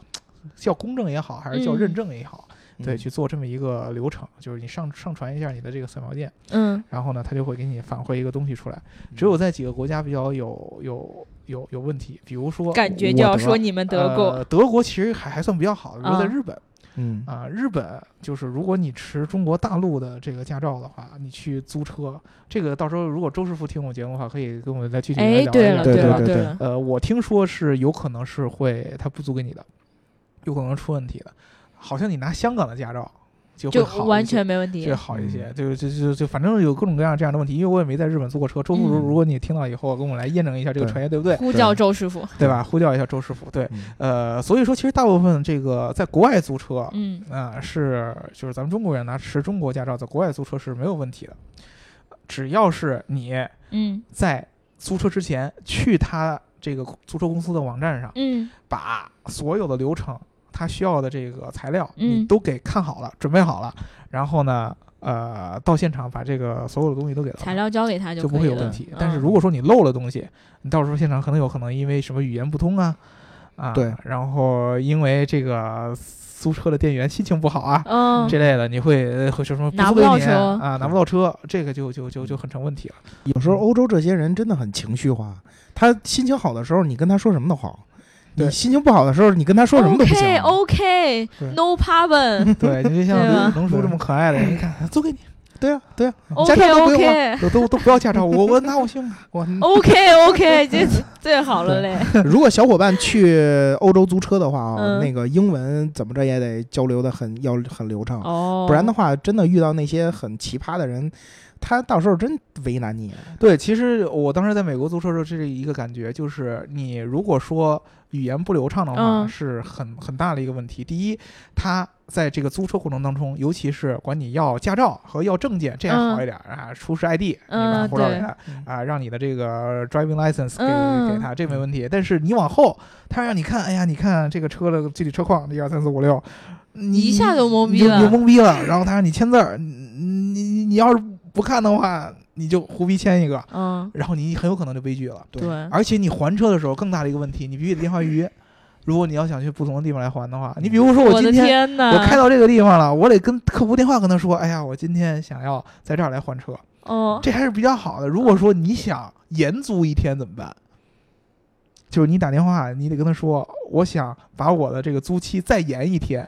叫公证也好，还是叫嗯。认证也好，对，嗯。去做这么一个流程，就是你上上传一下你的这个扫描件，嗯。然后呢，他就会给你返回一个东西出来。嗯。只有在几个国家比较有有有有问题，比如说感觉就要说你们德国，呃，德国其实还还算比较好的，比如在啊日本嗯啊、日本就是如果你持中国大陆的这个驾照的话，你去租车，这个到时候如果周师傅听我节目的话，可以跟我再具体来哎，聊一聊，对了对？对对了，呃，我听说是有可能是会他不租给你的，有可能出问题的，好像你拿香港的驾照就会就完全没问题这。好一些，就就就就反正有各种各样这样的问题，因为我也没在日本租过车。周叔，嗯如果你听到以后，跟我来验证一下这个传言对不对？呼叫周师傅，对吧？呼叫一下周师傅。对，嗯呃，所以说其实大部分这个在国外租车，嗯啊、是就是咱们中国人拿持中国驾照在国外租车是没有问题的，只要是你嗯在租车之前去他这个租车公司的网站上，嗯把所有的流程，他需要的这个材料，嗯你都给看好了，准备好了，然后呢，呃，到现场把这个所有的东西都给他材料交给他就不会有问题。嗯但是如果说你漏了东西，你到时候现场可能有可能因为什么语言不通啊，啊，对，然后因为这个租车的店员心情不好啊。嗯这类的你会呃会说什么拿不租给你到车啊，拿不到车，这个就就就就很成问题了。有时候欧洲这些人真的很情绪化，他心情好的时候，你跟他说什么都好；你心情不好的时候，你跟他说什么都不行。OK OK，No problem 对，你 就像对吧？能叔这么可爱的，你看租给你，对啊，对啊，驾照都不用都都都不要驾照，我我拿我信用卡，我 OK OK 这最好了嘞。如果小伙伴去欧洲租车的话啊，嗯。那个英文怎么着也得交流的很要很流畅，哦，不然的话，真的遇到那些很奇葩的人，他到时候真为难你。对，其实我当时在美国租车的时候，这是一个感觉，就是你如果说语言不流畅的话，嗯是很很大的一个问题。第一，他在这个租车过程当中，尤其是管你要驾照和要证件，这样好一点、啊，出示 ID，嗯你把护照给对他啊，让你的这个 driving license 给、嗯给他，这没问题。但是你往后，他让你看，哎呀，你看这个车的具体车况，一二三四五六，你一下就懵逼了你就懵逼了。然后他让你签字你你你要是不看的话，你就胡逼签一个。嗯然后你很有可能就悲剧了。对而且你还车的时候更大的一个问题，你必须得电话预约如果你要想去不同的地方来还的话，你比如说我今天我开到这个地方了，我得跟客服电话跟他说，哎呀，我今天想要在这儿来还车，哦，这还是比较好的。如果说你想延租一天怎么办？就是你打电话，你得跟他说，我想把我的这个租期再延一天，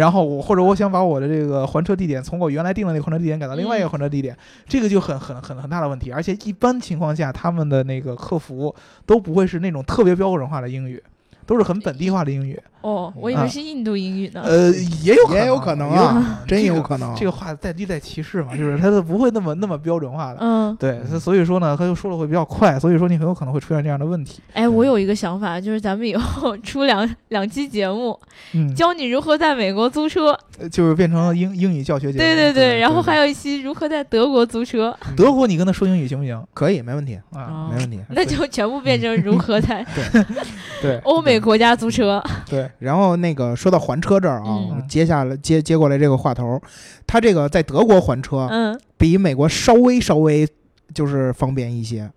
然后我或者我想把我的这个还车地点从我原来定的那个还车地点改到另外一个还车地点，这个就很很很很大的问题。而且一般情况下，他们的那个客服都不会是那种特别标准化的英语，都是很本地化的英语。哦，我以为是印度英语呢。呃，也有可能也有可能啊，真有可能。这个话带地带歧视嘛，就是它都不会那么那么标准化的。嗯，对，所以说呢，他就说的会比较快，所以说你很有可能会出现这样的问题。哎，我有一个想法，就是咱们以后 出两两期节目，嗯，教你如何在美国租车。呃就是变成英英语教学节目。对对对，然后还有有一期如何在德国租车，德国，你跟他说英语行不行可以，没问题，啊？哦没问题。那就全部变成如何在 对欧美国家租车。对，然后那个说到还车这儿啊，接下来接接过来这个话头，他这个在德国还车嗯比美国稍微稍微就是方便一些。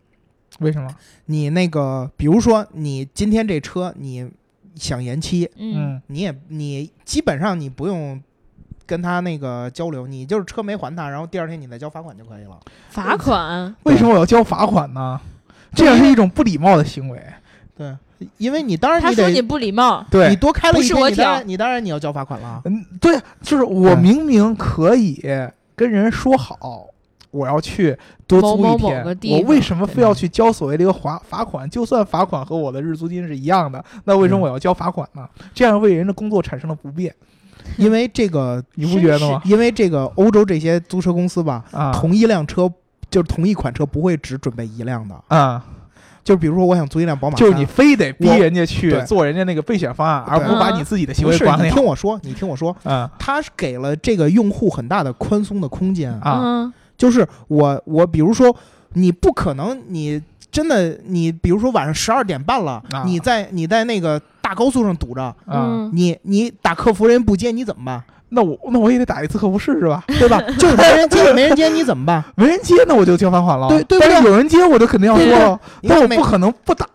为什么？你那个，比如说你今天这车你想延期，嗯嗯你也你基本上你不用跟他那个交流，你就是车没还他，然后第二天你再交罚款就可以了。罚款。为什么我要交罚款呢？这样是一种不礼貌的行为。对，因为你当然他说你不礼貌，对你，多开了一天，不是我你当然挑你当然你要交罚款了。嗯，对，就是我明明可以跟人说好。我要去多租一天，某个地我为什么非要去交所谓的一个罚罚款？就算罚款和我的日租金是一样的，那为什么我要交罚款呢？这样为人的工作产生了不便，因为这个，你不觉得吗？因为这个欧洲这些租车公司吧，啊同一辆车就是同一款车不会只准备一辆的，啊，就比如说我想租一辆宝马，就是你非得逼人家去做人家那个备选方案，而对不把你自己的行为管理。你听我说，你听我说，啊他是给了这个用户很大的宽松的空间，啊。嗯就是我我比如说你不可能你。真的，你比如说晚上十二点半了，啊。你在你在那个大高速上堵着，你你打客服人不接你怎么办？那我那我也得打一次客服试试吧？对吧？就是没人 接，没人接你怎么办？没人接，那我就交罚款了。对对不但是对有人接，我就肯定要说了，你看没但我不可能不打。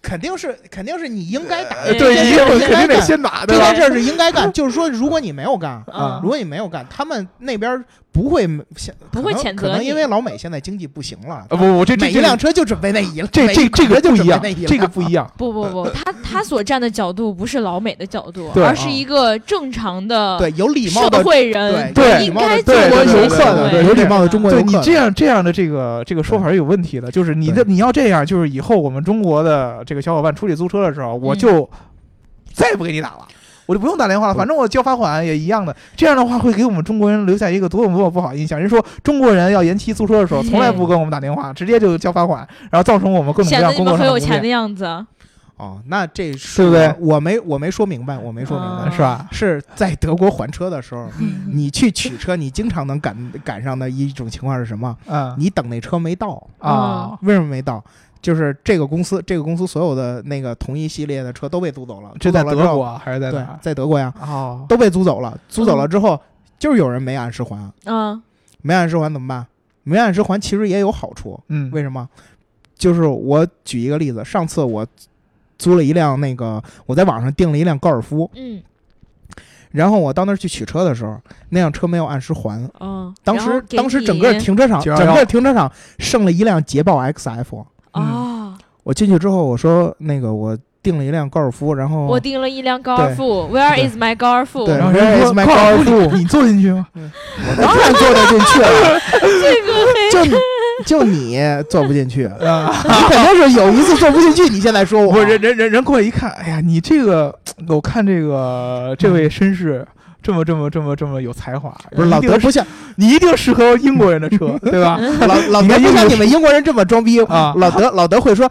肯定是肯定是你应该打，呃对，你肯定得先打，对吧这件？事儿是应该干。就是说，如果你没有干，嗯如果你没有干，他们那边不会现不会谴责可能因为老美现在经济不行了，啊不不，这这每一辆车就准备那一辆，这这这个就不一样这个不一样。不不不，他他所站的角度不是老美的角度，而是一个正常的对有礼貌的社会人对应该做对的有礼貌的中国游对你。这样这样的这个这个说法是有问题的，就是你的你要这样，就是以后我们中国的这个小伙伴出去租车的时候，我嗯就再也不给你打了。我就不用打电话了，反正我交罚款也一样的。这样的话会给我们中国人留下一个多么多么不好印象。人说中国人要延期租车的时候，从来不跟我们打电话，直接就交罚款，然后造成我们各种各样工作们很有钱的样子。哦，那这是对不对我我没我没说明白，我没说明啊白，是吧？是在德国还车的时候，嗯你去取车，你经常能赶赶上的一种情况是什么？嗯你等那车没到，啊，为什么没到？就是这个公司，这个公司所有的那个同一系列的车都被租走了。这在德国啊还是在对哪，？在德国呀，哦，都被租走了。租走了之后，就是有人没按时还，嗯没按时还怎么办？没按时还其实也有好处，嗯，为什么？就是我举一个例子，上次我租了一辆那个，我在网上订了一辆高尔夫，嗯然后我到那儿去取车的时候，那辆车没有按时还。嗯，当时当时整个停车场，整个停车场剩了一辆捷豹 XF。哦，我进去之后，我说那个我订了一辆高尔夫，然后我订了一辆高尔夫，Where is my 高尔夫？对然后 Where is my 高尔夫你坐进去吗？我当然坐得进去了，这个 就就你坐不进去，啊，你肯定是有一次坐不进去。你现在说我。人人人人过来一看，哎呀，你这个，我看这个这位绅士这么这么这么这么有才华，不是老德不像你一定适合英国人的车，对吧？老 老德不像你们英国人这么装逼啊老德老德会说，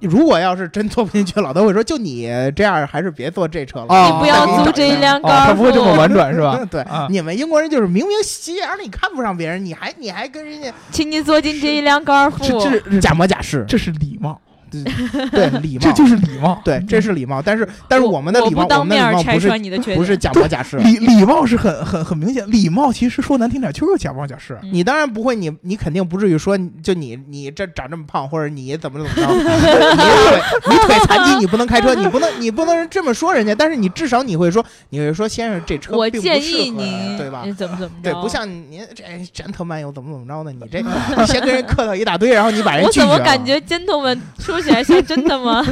如果要是真坐不进去，老德会说，就你这样，还是别坐这车了。啊你不要租这一辆高尔夫。他不会这么婉转是吧？对啊，你们英国人就是明明斜眼儿你看不上别人，你还你还跟人家请你坐进这一辆高尔夫。这是假模假式。这是礼貌，对礼貌，这就是礼貌。对，这是礼貌。但是但是我们的礼貌，我们的礼貌不是你的缺点，不是假模假式。礼礼貌是很很很明显，礼貌其实说难听点就是假模假式。你当然不会，你你肯定不至于说，就你你这长这么胖，或者你怎么怎么着，你腿你腿残疾，你不能开车，你不能你不能这么说人家，但是你至少你会说，你会说先生这车我并不建议你，对吧你？怎么怎么着对，不像您这尖头曼又怎么怎么着的，你这你先跟人客套一大堆，然后你把人拒绝了。怎么感觉 gentleman 说起来像真的吗？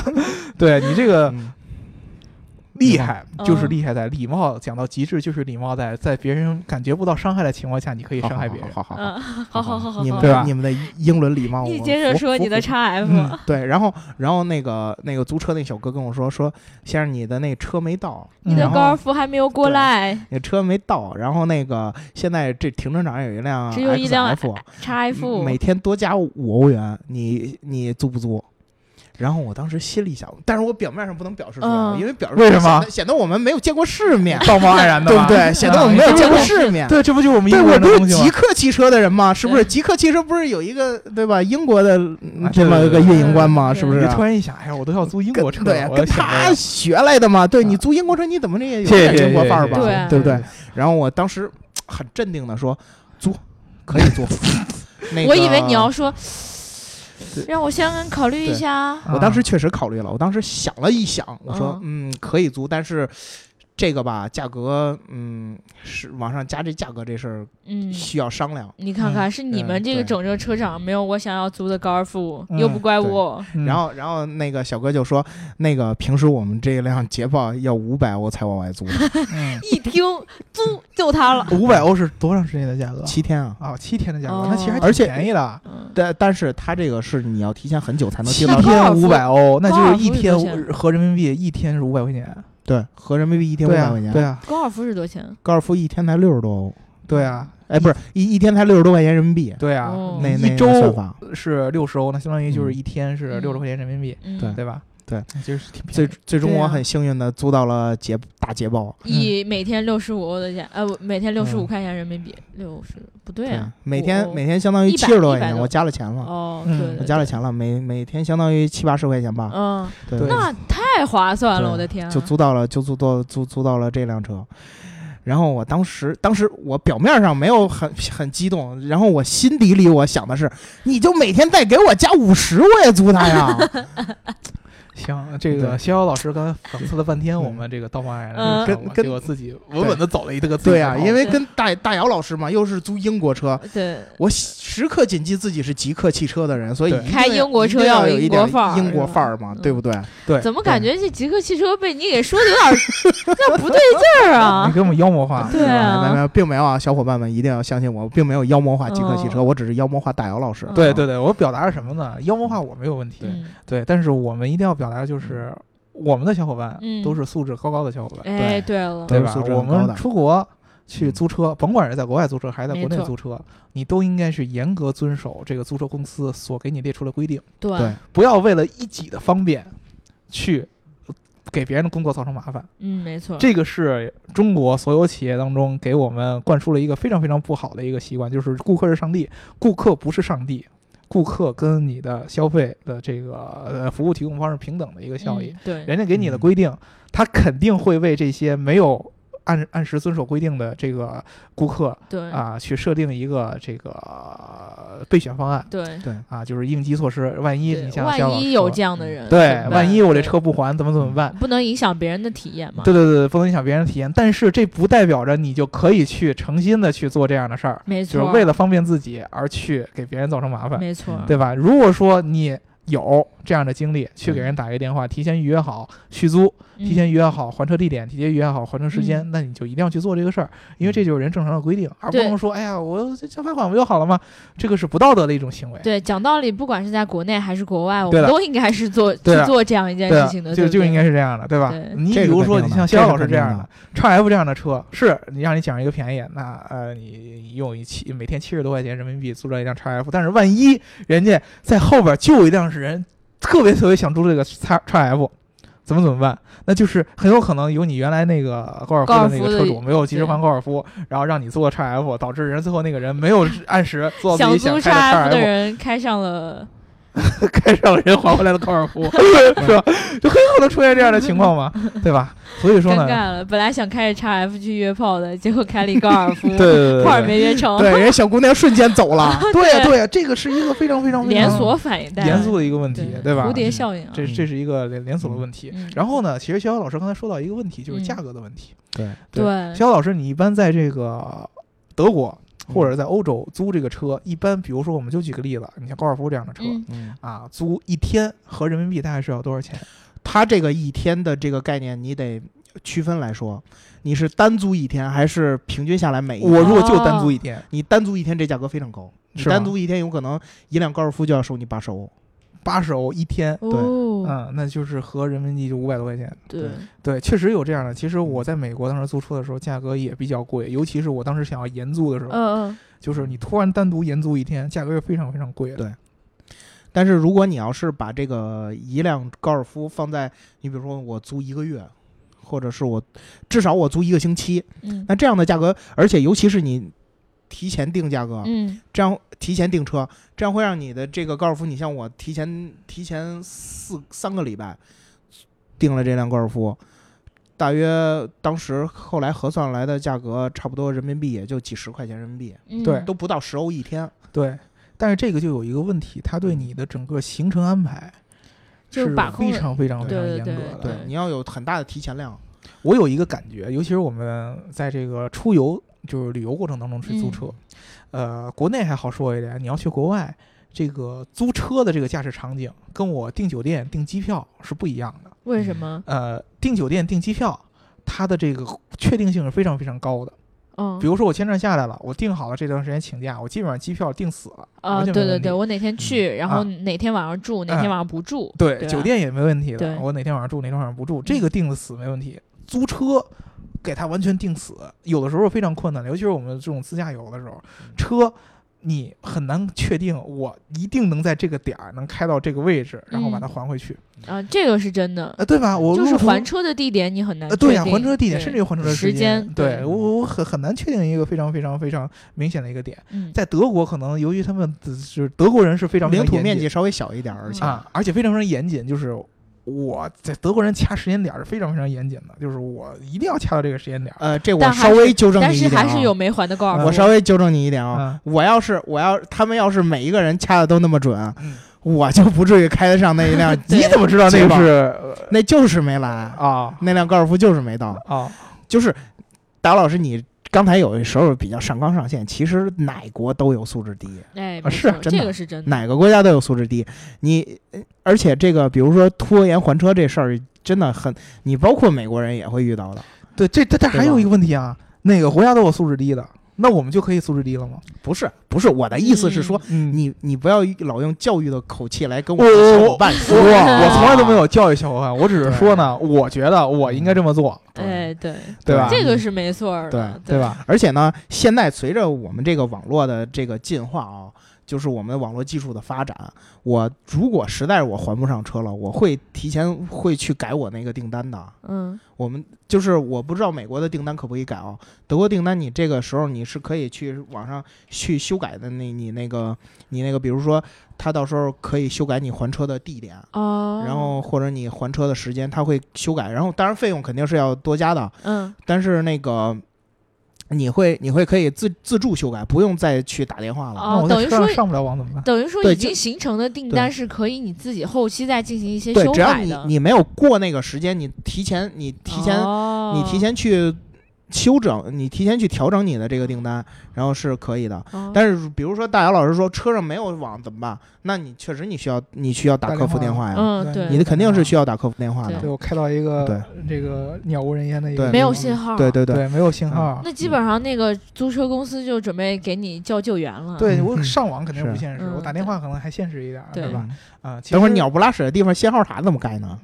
对你这个嗯厉害，嗯就是厉害在礼貌讲到极致，就是礼貌在在别人感觉不到伤害的情况下，你可以伤害别人。好好好好你们对吧的你们的英伦礼貌，我你接着说你的服服 x F，嗯对，然后然后那个那个租车那小哥跟我说说，先生你的那车没到，你的高尔夫还没有过来。你车没到，然后那个现在这停车场有一辆只有一辆 XF，x F，每天多加五欧元，你你租不租？然后我当时心里想，但是我表面上不能表示出来，嗯因为表示出来为什么显得显得我们没有见过世面，道貌岸然的嘛，对不对？显得我们没有见过世面。对，这不就是我们对，英国我不是人的东西吗？极客汽车的人吗？是不是？对极客汽车不是有一个对吧？英国的这么一个对对对运营官吗？对是不是啊？你突然一想，哎呀，我都要租英国车，对，我要跟想他学来的嘛。对啊你租英国车，你怎么着也有谢谢点英国范儿吧？谢谢对不对对？然后我当时很镇定的说：“租，可以租。那个”我以为你要说对，让我先考虑一下。我当时确实考虑了，我当时想了一想，我说嗯。嗯可以租，但是这个吧价格嗯是往上加这价格这事儿嗯，需要商量。你看看，是你们这个整个车厂没有我想要租的高尔夫，嗯又不怪我。嗯然后然后那个小哥就说，那个平时我们这辆捷豹要五百欧才往外租 一听租就它了，五百欧是多长时间的价格？七天啊。啊，七天的价格哦，那其实还而且挺便宜的。嗯，但但是它这个是你要提前很久才能七订到七天五百欧，那就是一天合人民币一天是五百块钱。对，合人民币一天五百块钱。，对啊，高尔夫是多钱？高尔夫一天才六十多欧，对啊，哎，不是一一天才六十多块钱人民币。对啊哦，那那一周那算法。是六十欧，那相当于就是嗯。一天是嗯。六十块钱人民币，嗯，对。对吧？对，就是挺便最宜。最终我很幸运的租到了捷大捷豹。以每天六十五欧的价，呃，不每天六十五嗯块钱人民币，六十不对啊，每天每天相当于七十多块钱，我加了钱了，哦，嗯。对对，我加了，钱了，每每天相当于七八十块钱吧。嗯，对，对那太划算了，我的天啊，就租到了，就租到租租到了这辆车。然后我当时，当时我表面上没有很很激动，然后我心底里我想的是，你就每天再给我加五十，我也租它呀。行，这个逍遥老师刚才讽刺了半天我们这个道貌岸然嗯，跟跟结果自己稳稳的走了一个对啊、因为跟大大姚老师嘛，又是租英国车，对，我时刻谨记自己是极客汽车的人，所以开英国车要要有有一点英国范儿英国范嘛，嗯。对不对？对，怎么感。觉这极客汽车被你给说的有点儿有点不对劲儿啊你啊？给我们妖魔化，对啊没有没有，并没有啊，小伙伴们一定要相信我，并没有妖魔化极客汽车，哦我只是妖魔化大姚老师。嗯。对对对，我表达是什么呢？妖魔化我没有问题，嗯，对，但是我们一定要表达的就是我们的小伙伴嗯。都是素质高高的小伙伴，哎，对。了，对吧？我们出国去租车，甭管是在国外租车还是在国内租车，你都应该是严格遵守这个租车公司所给你列出的规定，对。对。不要为了一己的方便去给别人的工作造成麻烦。嗯，没错，这个是中国所有企业当中给我们灌输了一个非常非常不好的一个习惯，就是顾客是上帝，顾客不是上帝，顾客跟你的消费的这个呃服务提供方是平等的一个效益。嗯对，人家给你的规定，他肯定会为这些没有按按时遵守规定的这个顾客对啊，去设定一个这个呃备选方案对，对啊，就是应急措施。万一你像万一有这样的人，对万一我这车不还，怎么怎么办？不能影响别人的体验嘛？对对对，不能影响别人的体验。但是这不代表着你就可以去诚心的去做这样的事儿，没错，就是为了方便自己而去给别人造成麻烦，没错，对吧？如果说你有这样的经历，去给人打一个电话，提前预约好续租，嗯提前预约好还车地点，提前预约好还车时间，那你就一定要去做这个事儿，因为这就是人正常的规定，而不能说，哎呀，我这交罚款不就好了吗？这个是不道德的一种行为。对，讲道理，不管是在国内还是国外，我们都应该是做去做这样一件事情的，对就就应该是这样的，对吧？你比如说，你像肖老师这样的，叉 F 这样的车，是你让你讲一个便宜，那呃，你用一七每天七十多块钱人民币租着一辆叉 F，但是万一人家在后边就有一辆是人特别特别想租这个叉叉 F，怎么怎么办？那就是很有可能有你原来那个高尔夫的的那个车主没有及时还高尔夫，然后让你租了叉 F，导致人最后那个人没有按时做自己想租开的叉 F 的人开上了 开上人还回来的高尔夫，是吧？就很可能出现这样的情况嘛，对吧？所以说呢，尴尬了，本来想开着 x F 去约炮的，结果开了一高尔夫，对对对炮儿没约成，对，人家小姑娘瞬间走了。对呀对呀，这个是一个非常非常连锁反应带严肃的一个问题，对吧？蝴蝶效应啊，这这是一个连连锁的问题。嗯然后呢，其实逍遥老师刚才说到一个问题，就是嗯价格的问题。对，对，逍遥老师，你一般在这个德国或者在欧洲租这个车，一般比如说我们就举个例子，你像高尔夫这样的车、啊，租一天合人民币大概是要多少钱？它这个一天的这个概念，你得区分来说，你是单租一天还是平均下来每一天？我如果就单租一天，你单租一天这价格非常高，你单租一天有可能一辆高尔夫就要收你八十欧。八十欧一天，对，嗯，那就是合人民币就五百多块钱。对，对，确实有这样的。其实我在美国当时租车的时候，价格也比较贵，尤其是我当时想要延租的时候，嗯嗯，就是你突然单独延租一天，价格是非常非常贵的。对。但是如果你要是把这个一辆高尔夫放在你比如说我租一个月，或者是我至少我租一个星期，嗯。那这样的价格，而且尤其是你提前定价格，嗯这样提前订车，这样会让你的这个高尔夫，你像我提前提前四三个礼拜订了这辆高尔夫，大约当时后来核算来的价格差不多人民币也就几十块钱人民币，嗯，对都不到十欧一天。对，但是这个就有一个问题，它对你的整个行程安排就是把控非常非常非常对对对严格的。对你要有很大的提前量。我有一个感觉，尤其是我们在这个出游就是旅游过程当中去租车，呃，国内还好说一点，你要去国外，这个租车的这个驾驶场景跟我订酒店、订机票是不一样的。为什么？呃，订酒店、订机票，它的这个确定性是非常非常高的。嗯，比如说我签证下来了，我订好了这段时间请假，我基本上机票订死了，啊，对对对，我哪天去，然后啊哪天晚上住，哪天晚上不住，对，吧酒店也没问题对的。我哪天晚上住，哪天晚上不住，这个定的死没问题。租车给它完全定死，有的时候非常困难，尤其是我们这种自驾游的时候，车你很难确定我一定能在这个点儿能开到这个位置，然后把它还回去，啊，这个是真的，呃，对吧？我就是还车的地点你很难呃，对呀、确定还车的地点甚至于还车的时间，间，对我我我很很难确定一个非常非常非常明显的一个点。嗯，在德国，可能由于他们的就是德国人是非常非领土面积稍微小一点，而且。啊，而且非常非常严谨，就是我在德国人掐时间点儿是非常非常严谨的，就是我一定要掐到这个时间点儿。呃，这我稍微纠正但是你一点、啊，还是有没还的高尔夫，我稍微纠正你一点啊，啊，我要是我要他们要是每一个人掐的都那么准，嗯。我就不至于开得上那一辆，你怎么知道那个是那就是没来，啊。那辆高尔夫就是没到，啊？就是达老师你。刚才有的时候比较上纲上线，其实哪国都有素质低，哎，啊是真的。这个是真的，哪个国家都有素质低。你呃而且这个比如说拖延还车这事儿，真的很，你包括美国人也会遇到的。对，这这这还有一个问题啊，哪个国家都有素质低的，那我们就可以素质低了吗？不是不是，我的意思是说，嗯你你不要老用教育的口气来跟我我的小伙伴我说。我从来都没有教育小伙伴，我只是说呢，我觉得我应该这么做，哎，对，对吧？这个是没错的，对对？吧？而且呢，现在随着我们这个网络的这个进化啊，就是我们网络技术的发展，我如果实在是我还不上车了，我会提前会去改我那个订单的。嗯，我们就是我不知道美国的订单可不可以改啊？德国订单你这个时候你是可以去网上去修改的那，你那个你那个，比如说他到时候可以修改你还车的地点，哦，然后或者你还车的时间，他会修改，然后当然费用肯定是要多加的，嗯，但是那个你会你会可以自自助修改，不用再去打电话了。哦等于说上上不了网怎么办？等于说已经形成的订单是可以你自己后期再进行一些对，修只要你改的，你没有过那个时间，你提前你提前、哦你提前去修整，你提前去调整你的这个订单，然后是可以的。哦，但是比如说大姚老师说车上没有网怎么办？那你确实你需要你需要打打客服电话呀，嗯，对，你的肯定是需要打客服电话的对。对我开到一个对这个鸟无人烟的一个没有地方信号，对对对，对，没有信号。那基本上那个租车公司就准备给你叫救援了。对嗯我上网肯定不现实，嗯我打电话可能还现实一点，对是吧？嗯啊，其等会儿鸟不拉屎的地方信号塔怎么盖呢？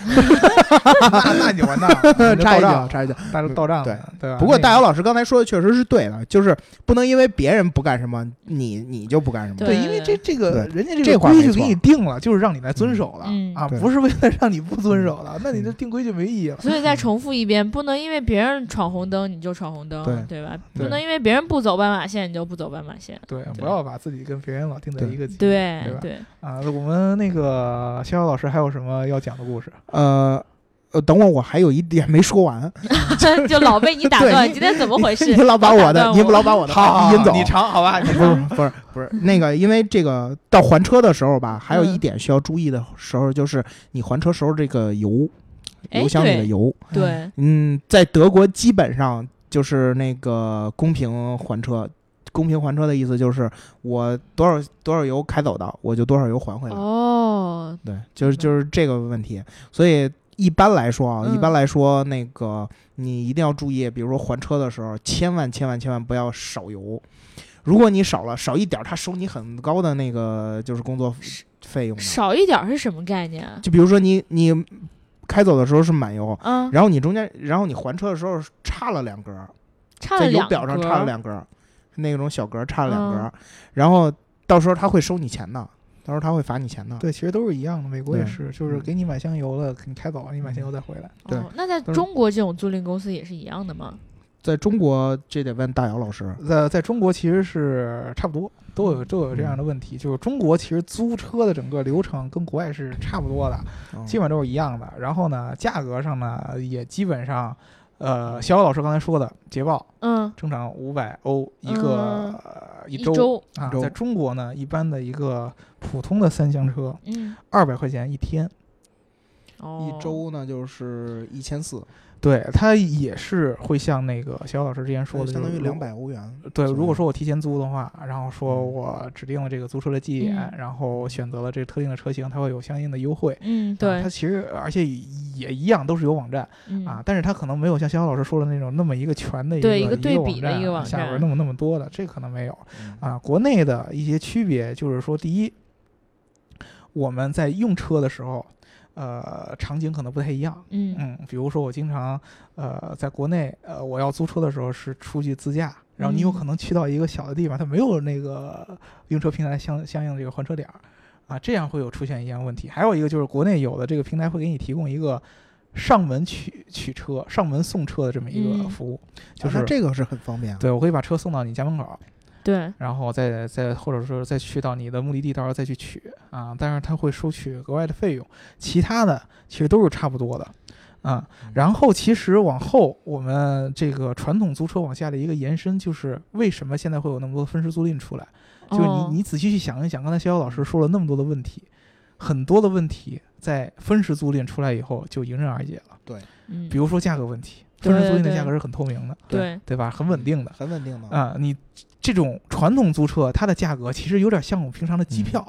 那那你就完蛋了，插一脚，账，插一脚。那就到账对了，对吧？不过大姚老师刚才说的确实是对的，就是不能因为别人不干什么，你你就不干什么。对，因为这这个人家这个规矩给你定了，就是让你来遵守了嗯啊，不是为了让你不遵守的。那你这定规矩没意义了。所以再重复一遍，不能因为别人闯红灯你就闯红灯，对对吧？不能因为别人不走斑马线你就不走斑马线。对，不要把自己跟别人老定在一个级对对吧？对，啊，我们那个逍遥老师还有什么要讲的故事？呃呃，等会儿我还有一点没说完 就老被你打断，今天怎么回事？你老把我的，你老把我的话引走。你长好吧？你不是不是不是那个，因为这个到还车的时候吧，还有一点需要注意的时候，就是你还车时候这个油，哎油箱里的油，对，嗯，在德国基本上就是那个公平还车。公平还车的意思就是我多少多少油开走的，我就多少油还回来。哦，对，就是就是这个问题。所以一般来说啊，嗯一般来说，那个你一定要注意，比如说还车的时候，千万千万千万不要少油。如果你少了少一点儿，他收你很高的那个就是工作费用的。少一点儿是什么概念啊？就比如说你你开走的时候是满油，嗯，然后你中间，然后你还车的时候差了两格儿，在油差了两格表上差了两格儿，那种小格差了两格嗯，然后到时候他会收你钱的，到时候他会罚你钱的。对，其实都是一样的，美国也是，就是给你买箱油了，给你开走了，你买箱油再回来。对哦，那在中国这种租赁公司也是一样的吗？在中国，这得问大姚老师。在在中国其实是差不多，都有都有这样的问题。就是中国其实租车的整个流程跟国外是差不多的，嗯基本都是一样的。然后呢，价格上呢也基本上，呃，小姚老师刚才说的捷豹嗯，正常五百欧一个、嗯。呃一一周，啊在中国呢，一般的一个普通的三厢车嗯，二百块钱一天。哦，一周呢就是一千四，对，它也是会像那个小姚老师之前说的，相当于两百欧元。对，如果说我提前租的话，然后说嗯我指定了这个租车的地点，嗯然后选择了这个特定的车型，它会有相应的优惠。嗯，啊对它，其实而且也一样都是有网站嗯啊，但是它可能没有像肖肖老师说的那种那么一个全的一对一个个对比的一个网站下边那么那么多的，这可能没有嗯啊。国内的一些区别就是说，第一，我们在用车的时候，呃，场景可能不太一样。嗯嗯，比如说我经常呃在国内呃我要租车的时候是出去自驾，然后你有嗯可能去到一个小的地方，它没有那个用车平台相相应的这个还车点儿啊，这样会有出现一样问题。还有一个就是国内有的这个平台会给你提供一个上门取取车、上门送车的这么一个嗯服务，就就是是、这个是很方便。对我可以把车送到你家门口，对，然后再再或者说再去到你的目的地，到时候再去取啊，但是他会收取额外的费用，其他的其实都是差不多的啊。然后其实往后我们这个传统租车往下的一个延伸，就是为什么现在会有那么多分时租赁出来？就是哦你你仔细去想一想，刚才逍遥老师说了那么多的问题，很多的问题在分时租赁出来以后就迎刃而解了。嗯，比如说价格问题，分时租赁的价格是很透明的，对，对吧？很稳定的。很稳定的。啊，你这种传统租车，它的价格其实有点像我们平常的机票，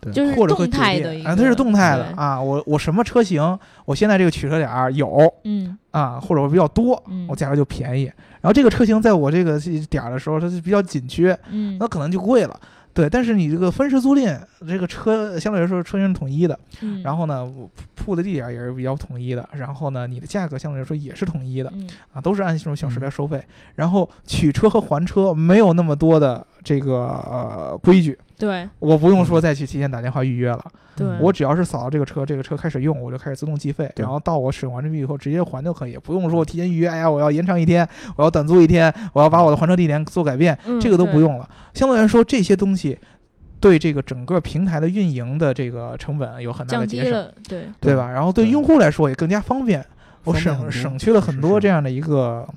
对就是或者动态的一个，店啊，它是动态的啊。我我什么车型，我现在这个取车点儿有嗯啊，或者我比较多，嗯，我价格就便宜。然后这个车型在我这个点儿的时候，它是比较紧缺，嗯那可能就贵了。对，但是你这个分时租赁，这个车相对来说车型是统一的，嗯，然后呢，铺的地点也是比较统一的，然后呢，你的价格相对来说也是统一的。嗯啊，都是按这种小时来收费，然后取车和还车没有那么多的这个呃规矩，对我不用说再去提前打电话预约了，对，我只要是扫到这个车，这个车开始用，我就开始自动计费，然后到我使用完这笔以后直接还就可以，不用说我提前预约，哎呀，我要延长一天，我要短租一天，我要把我的还车地点做改变，嗯这个都不用了。相对来说，这些东西对这个整个平台的运营的这个成本有很大的节省。对，对吧？然后对对用户来说也更加方便，我省省去了很多这样的一个嗯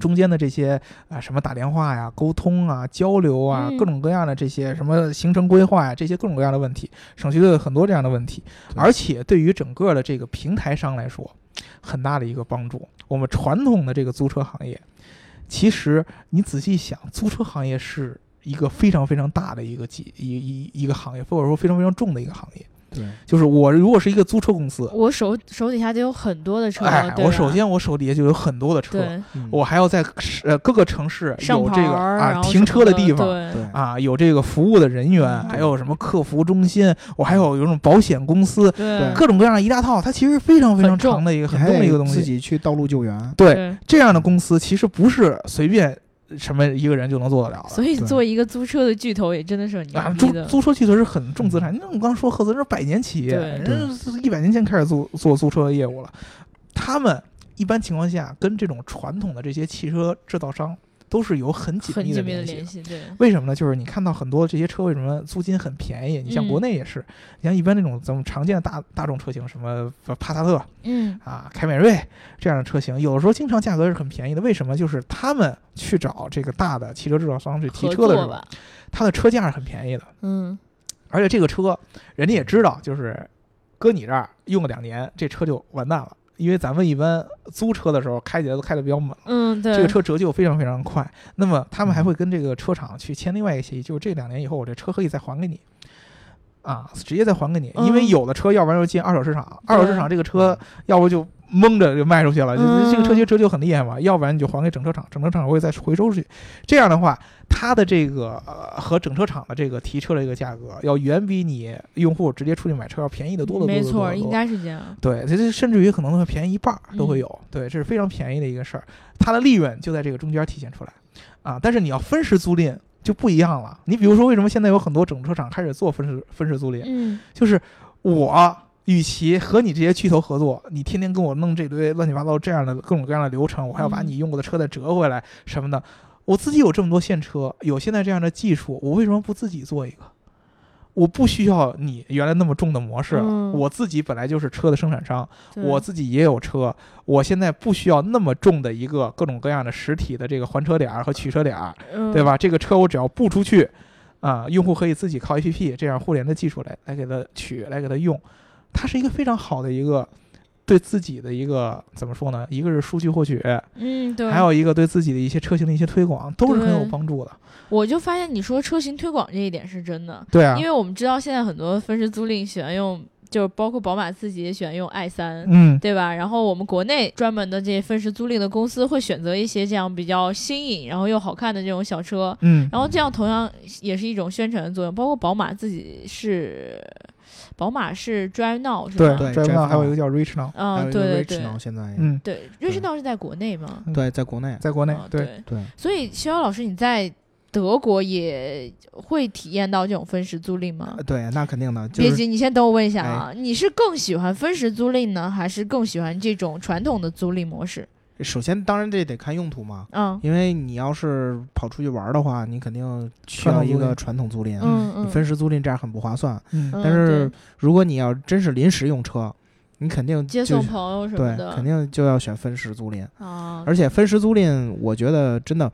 中间的这些啊什么打电话呀、沟通啊、交流啊，嗯各种各样的这些什么行程规划呀，这些各种各样的问题，省去了很多这样的问题，而且对于整个的这个平台商来说，很大的一个帮助。我们传统的这个租车行业，其实你仔细想，租车行业是一个非常非常大的一个几一一一个行业，或者说非常非常重的一个行业。对，就是我如果是一个租车公司，我手手底下得有很多的车，哎，我首先我手底下就有很多的车，我还要在呃各个城市有这个啊停车的地方。对对啊，有这个服务的人员，嗯还有什么客服中心，我还有有种保险公司，对各种各样的一大套，它其实非常非常长的一个很重的一个东西。自己去道路救援。对，这样的公司其实不是随便什么一个人就能做得了的。所以对做一个租车的巨头也真的是很啊，租。租车巨头是很重资产。那我刚刚说赫兹是百年企业，对人家一百年前开始做做租车业务了。他们一般情况下跟这种传统的这些汽车制造商都是有很紧密的联系对，为什么呢？就是你看到很多这些车为什么租金很便宜？你像嗯国内也是，你像一般那种咱们常见的大大众车型，什么帕萨特嗯，啊、凯美瑞这样的车型，有的时候经常价格是很便宜的。为什么？就是他们去找这个大的汽车制造商去提车的时候，作吧，它的车价是很便宜的。嗯，而且这个车，人家也知道，就是搁你这儿用个两年，这车就完蛋了。因为咱们一般租车的时候开起来都开的比较猛，嗯，对，这个车折旧非常非常快。那么他们还会跟这个车厂去签另外一个协议，就是这两年以后我这车可以再还给你，啊，直接再还给你。因为嗯。有的车要不然就进二手市场，二手市场这个嗯。车要不就蒙着就卖出去了，这个车其实折旧很厉害嘛。要不然你就还给整车厂，整车厂会再回收出去。这样的话，它的这个呃和整车厂的这个提车的一个价格，要远比你用户直接出去买车要便宜的多得多没错。应该是这样。对，甚至于可能会便宜一半儿都会嗯有，对，这是非常便宜的一个事儿，它的利润就在这个中间体现出来，啊，但是你要分时租赁就不一样了。你比如说，为什么现在有很多整车厂开始做分时分时租赁？嗯，就是我与其和你这些巨头合作，你天天跟我弄这堆乱七八糟这样的各种各样的流程，我还要把嗯你用过的车再折回来什么的，我自己有这么多现车，有现在这样的技术，我为什么不自己做一个？我不需要你原来那么重的模式了，嗯我自己本来就是车的生产商，我自己也有车，我现在不需要那么重的一个各种各样的实体的这个还车点儿和取车点儿，嗯对吧？这个车我只要布出去，啊，用户可以自己靠 APP 这样互联的技术来来给它取，来给它用，它是一个非常好的一个对自己的一个怎么说呢？一个是数据获取，嗯，对，还有一个对自己的一些车型的一些推广，都是很有帮助的。我就发现你说车型推广这一点是真的，对啊因，为我们知道现在很多分时租赁喜欢用，就是包括宝马自己也喜欢用 i 三、嗯，对吧？然后我们国内专门的这些分时租赁的公司会选择一些这样比较新颖，然后又好看的这种小车，嗯，然后这样同样也是一种宣传的作用。包括宝马自己是，宝马是 Drive Now 是吧？对 Drive Now 还有一个叫 Reach Now，嗯，对对 Rich 对 Now 现在嗯，对，瑞士道是在国内吗？对，在国内，在国内啊，对，对，所以逍遥老师你在德国也会体验到这种分时租赁吗呃？对，那肯定的，就是别急，你先等我问一下啊，你是更喜欢分时租赁呢，还是更喜欢这种传统的租赁模式？首先当然这得看用途嘛。嗯因为你要是跑出去玩儿的话，你肯定需要一个传统租赁，嗯嗯，你分时租赁这样很不划算。嗯嗯，但是如果你要真是临时用车，你肯定就接送朋友什么对，肯定就要选分时租赁。啊，而且分时租赁，我觉得真的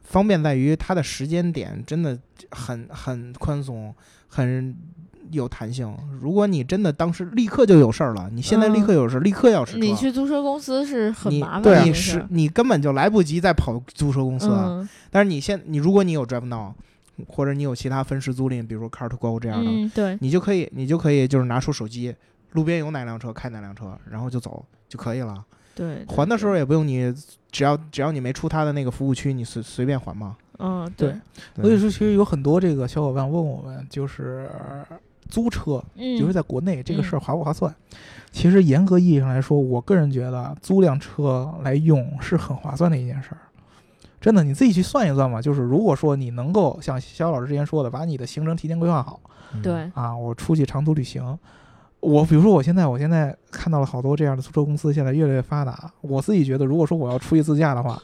方便在于它的时间点真的很很宽松，很有弹性。如果你真的当时立刻就有事儿了，你现在立刻有事儿，立刻要使车，嗯你去租车公司是很麻烦对啊的一你是。你根本就来不及再跑租车公司啊。嗯但是你现你如果你有 Drive Now，或者你有其他分时租赁，比如说 Car to Go 这样的，嗯，对，你就可以你就可以就是拿出手机，路边有哪辆车开哪辆车，然后就走就可以了。对，对还的时候，也不用你，只要只要你没出他的那个服务区，你随随便还嘛。嗯，对对，所以说，其实有很多这个小伙伴问我们，就是租车，嗯，就是在国内这个事儿划不划算？其实严格意义上来说，我个人觉得租辆车来用是很划算的一件事儿。真的，你自己去算一算嘛。就是如果说你能够像肖老师之前说的，把你的行程提前规划好嗯对，啊，我出去长途旅行，我比如说我现在我现在看到了好多这样的租车公司，现在越来越发达。我自己觉得，如果说我要出去自驾的话，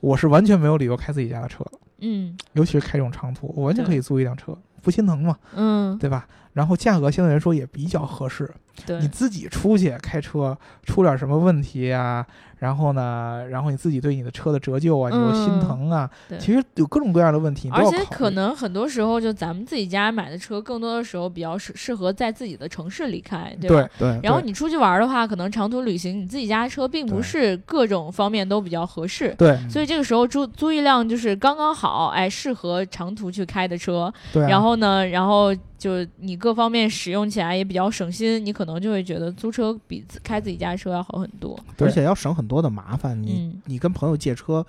我是完全没有理由开自己家的车，嗯尤其是开这种长途，我完全可以租一辆车，不心疼嘛，嗯，对吧？然后价格相对来说也比较合适。对你，自己出去开车出点什么问题啊、然后呢，然后你自己对你的车的折旧啊，你又心疼啊，对其实有各种各样的问题，而且可能很多时候，就咱们自己家买的车，更多的时候比较适适合在自己的城市里开，对吧？对对，然后你出去玩的话，可能长途旅行，你自己家车并不是各种方面都比较合适，对嗯所以这个时候租租一辆就是刚刚好，哎，适合长途去开的车，对啊，然后后呢，然后就你各方面使用起来也比较省心，你可能就会觉得租车比开自己家车要好很多。而且要省很多的麻烦。你、嗯你跟朋友借车，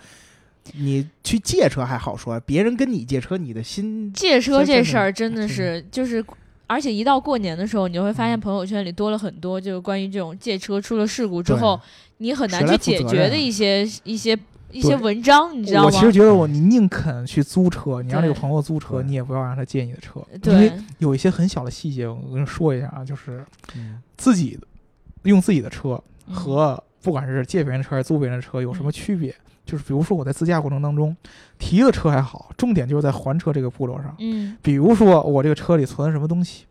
你去借车还好说，别人跟你借车，你的心借车这事儿真的是就是。而且一到过年的时候，你就会发现朋友圈里多了很多，就是关于这种借车出了事故之后，你很难去解决的一些一些一些对。文章，你知道吗？我其实觉得我你宁肯去租车，你让这个朋友租车，你也不要让他借你的车，因为，有一些很小的细节，我跟你说一下啊，就是嗯。自己用自己的车嗯。和不管是借别人的车还是租别人的车有什么区别？就是比如说我在自驾过程当中提了车还好，重点就是在还车这个步骤上。嗯，比如说我这个车里存了什么东西，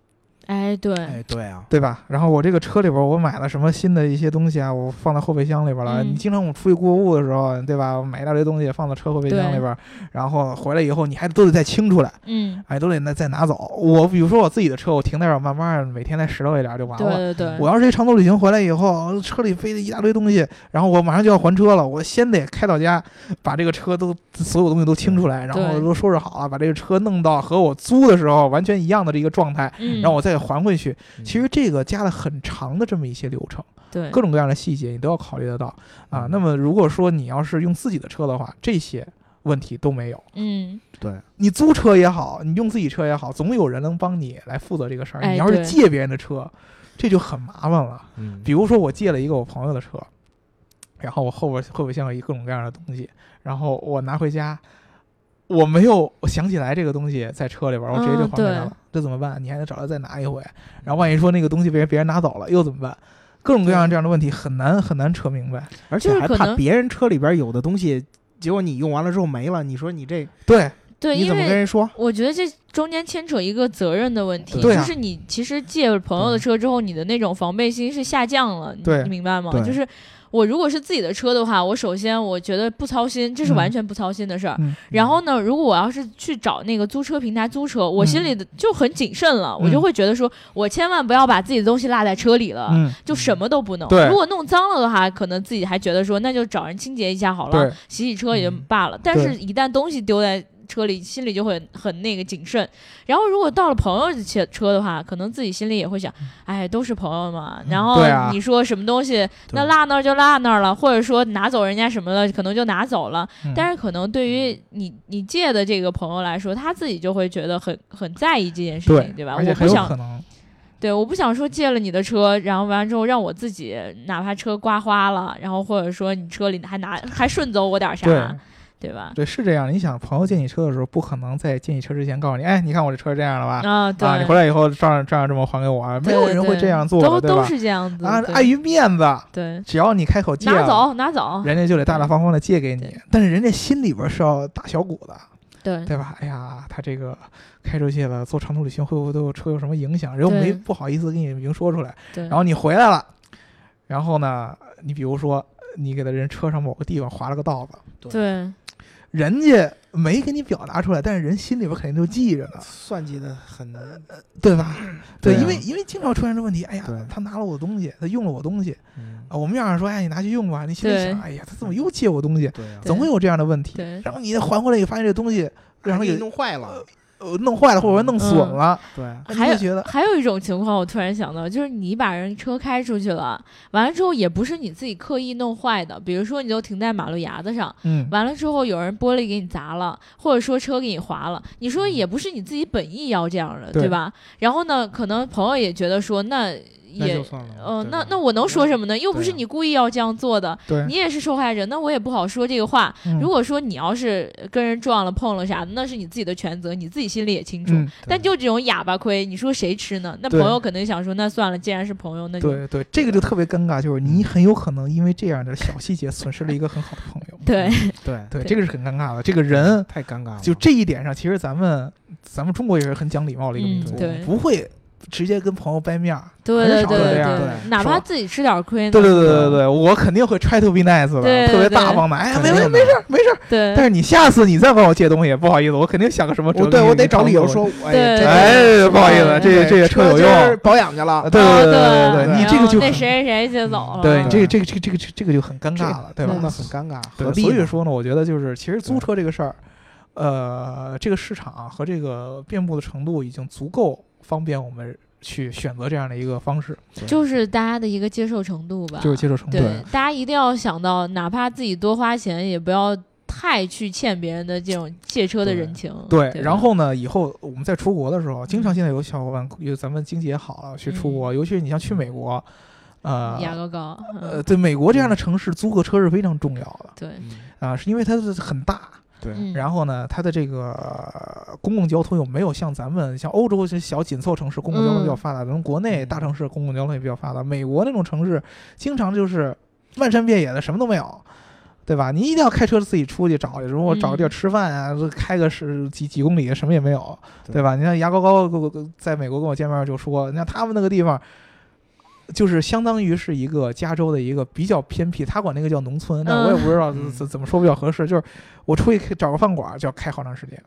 哎，对，哎，对啊，对吧？然后我这个车里边我买了什么新的一些东西啊，我放在后备箱里边了。嗯你经常我出去购物的时候，对吧？我买一大堆东西放到车后备箱里边，然后回来以后你还都得再清出来，嗯，哎，都得再再拿走。我比如说我自己的车，我停那儿，慢慢每天再拾掇一点就完了。对对对，我要是一长途旅行回来以后，车里飞的一大堆东西，然后我马上就要还车了，我先得开到家，把这个车都所有东西都清出来，然后都收拾好了，把这个车弄到和我租的时候完全一样的这个状态，嗯，然后我再还回去。嗯其实这个加了很长的这么一些流程，对各种各样的细节你都要考虑得到啊。那么如果说你要是用自己的车的话，这些问题都没有。嗯，对，你租车也好，你用自己车也好，总有人能帮你来负责这个事儿。哎你要是对借别人的车，这就很麻烦了。嗯比如说我借了一个我朋友的车，然后我后边后备箱有一各种各样的东西，然后我拿回家，我没有我想起来这个东西在车里边，我直接就还给他了，这怎么办？你还得找他再拿一回，然后万一说那个东西被人别人拿走了，又怎么办？各种各样这样的问题很难很难扯明白。而且还怕别人车里边有的东西，结果你用完了之后没了，你说你这对对，你怎么因为跟人说？我觉得这中间牵扯一个责任的问题，啊就是你其实借朋友的车之后，你的那种防备心是下降了，你明白吗？就是我如果是自己的车的话，我首先我觉得不操心，这是嗯完全不操心的事儿。嗯然后呢，如果我要是去找那个租车平台租车，我心里的就很谨慎了，我就嗯会觉得说，我千万不要把自己的东西落在车里了。嗯，就什么都不能。如果弄脏了的话，可能自己还觉得说，那就找人清洁一下好了，洗洗车也就嗯罢了。但是，一旦东西丢在车里，心里就会很那个谨慎。然后，如果到了朋友的车车的话，可能自己心里也会想，哎，都是朋友嘛。然后你说什么东西，那落那儿就落那儿了，或者说拿走人家什么了，可能就拿走了。嗯但是可能对于你你借的这个朋友来说，他自己就会觉得很很在意这件事情，对吧？我不想对，我不想说借了你的车，然后完了之后让我自己哪怕车刮花了，然后或者说你车里还拿还顺走我点啥，对对吧？对是这样。你想，朋友借你车的时候，不可能在借你车之前告诉你，哎，你看我这车是这样了吧？啊，对，啊，你回来以后照样照样这么还给我啊，没有人会这样做对吧？都是这样子啊，碍于面子，对，只要你开口借了，拿走拿走，人家就得大大方方的借给你。但是人家心里边是要打小鼓的，对对吧？哎呀，他这个开出去了，做长途旅行会不会对我车有什么影响？人又没不好意思跟你明说出来。对，然后你回来了，然后呢，你比如说你给他人车上某个地方划了个道子，对人家没给你表达出来，但是人心里边肯定就记着呢，算计的很，对吧？对，对啊因为因为经常出现这问题，哎呀，他拿了我东西，他用了我东西嗯啊，我们要是说，哎，你拿去用吧，你心里想，哎呀，他怎么又借我东西？对啊，总会有这样的问题。然后你还回来你发现这东西让他给给弄坏了，呃弄坏了，或者说弄损嗯。了，对，还还有一种情况，我突然想到，就是你把人车开出去了，完了之后也不是你自己刻意弄坏的，比如说你就停在马路牙子上，嗯，完了之后有人玻璃给你砸了，或者说车给你划了，你说也不是你自己本意要这样的，对。对吧？然后呢，可能朋友也觉得说，那也。算了。呃，对吧那那我能说什么呢？又不是你故意要这样做的，对你，也是受害者，那我也不好说这个话。嗯如果说你要是跟人撞了碰了啥的，那是你自己的全责，你自己心里也清楚。嗯，但就这种哑巴亏，你说谁吃呢？那朋友可能想说，那算了，既然是朋友，那就对对，这个就特别尴尬，就是你很有可能因为这样的小细节损失了一个很好的朋友。对对，对，对这个是很尴尬的。这个人太尴尬了。就这一点上，其实咱们咱们中国也是很讲礼貌的一个民族，嗯对不会直接跟朋友掰面儿。对很少对对对有这样的哪怕自己吃点亏呢，对对对对对，我肯定会 try to be nice 的，特别大方的。哎呀，没没没事儿没事儿。对但是你下次你再问我借东西，不好意思，我肯定想个什么辙我对我得找理由。说，哎不好意思对这这个车有用保养去了啊，对啊对对对对你这个就那谁谁谁借走了，对你这个这个这个这个这个就很尴尬了，对吧那？很尴尬，何必？所以说呢，我觉得就是其实租车这个事儿，呃，这个市场和这个遍布的程度已经足够方便我们去选择这样的一个方式，就是大家的一个接受程度吧。就是接受程度。对，大家一定要想到，哪怕自己多花钱，也不要太去欠别人的这种借车的人情。对，吧然后呢，以后我们在出国的时候，经常现在有小伙伴，有咱们经济也好了，去出国，尤其是你像去美国，呃，牙膏膏，呃，嗯，对美国这样的城市，租个车是非常重要的。对，啊、是因为它是很大，对嗯，然后呢，它的这个呃公共交通又没有像咱们像欧洲这小紧凑城市公共交通比较发达，咱们国内大城市公共交通也比较发达。美国那种城市，经常就是漫山遍野的，什么都没有，对吧？你一定要开车自己出去找，如果找个地儿吃饭啊，这开个十几几公里，什么也没有，对对吧？你看牙膏膏在美国跟我见面就说，你看他们那个地方。就是相当于是一个加州的一个比较偏僻，他管那个叫农村，但我也不知道嗯。怎怎么说比较合适。就是我出去找个饭馆就要开好长时间，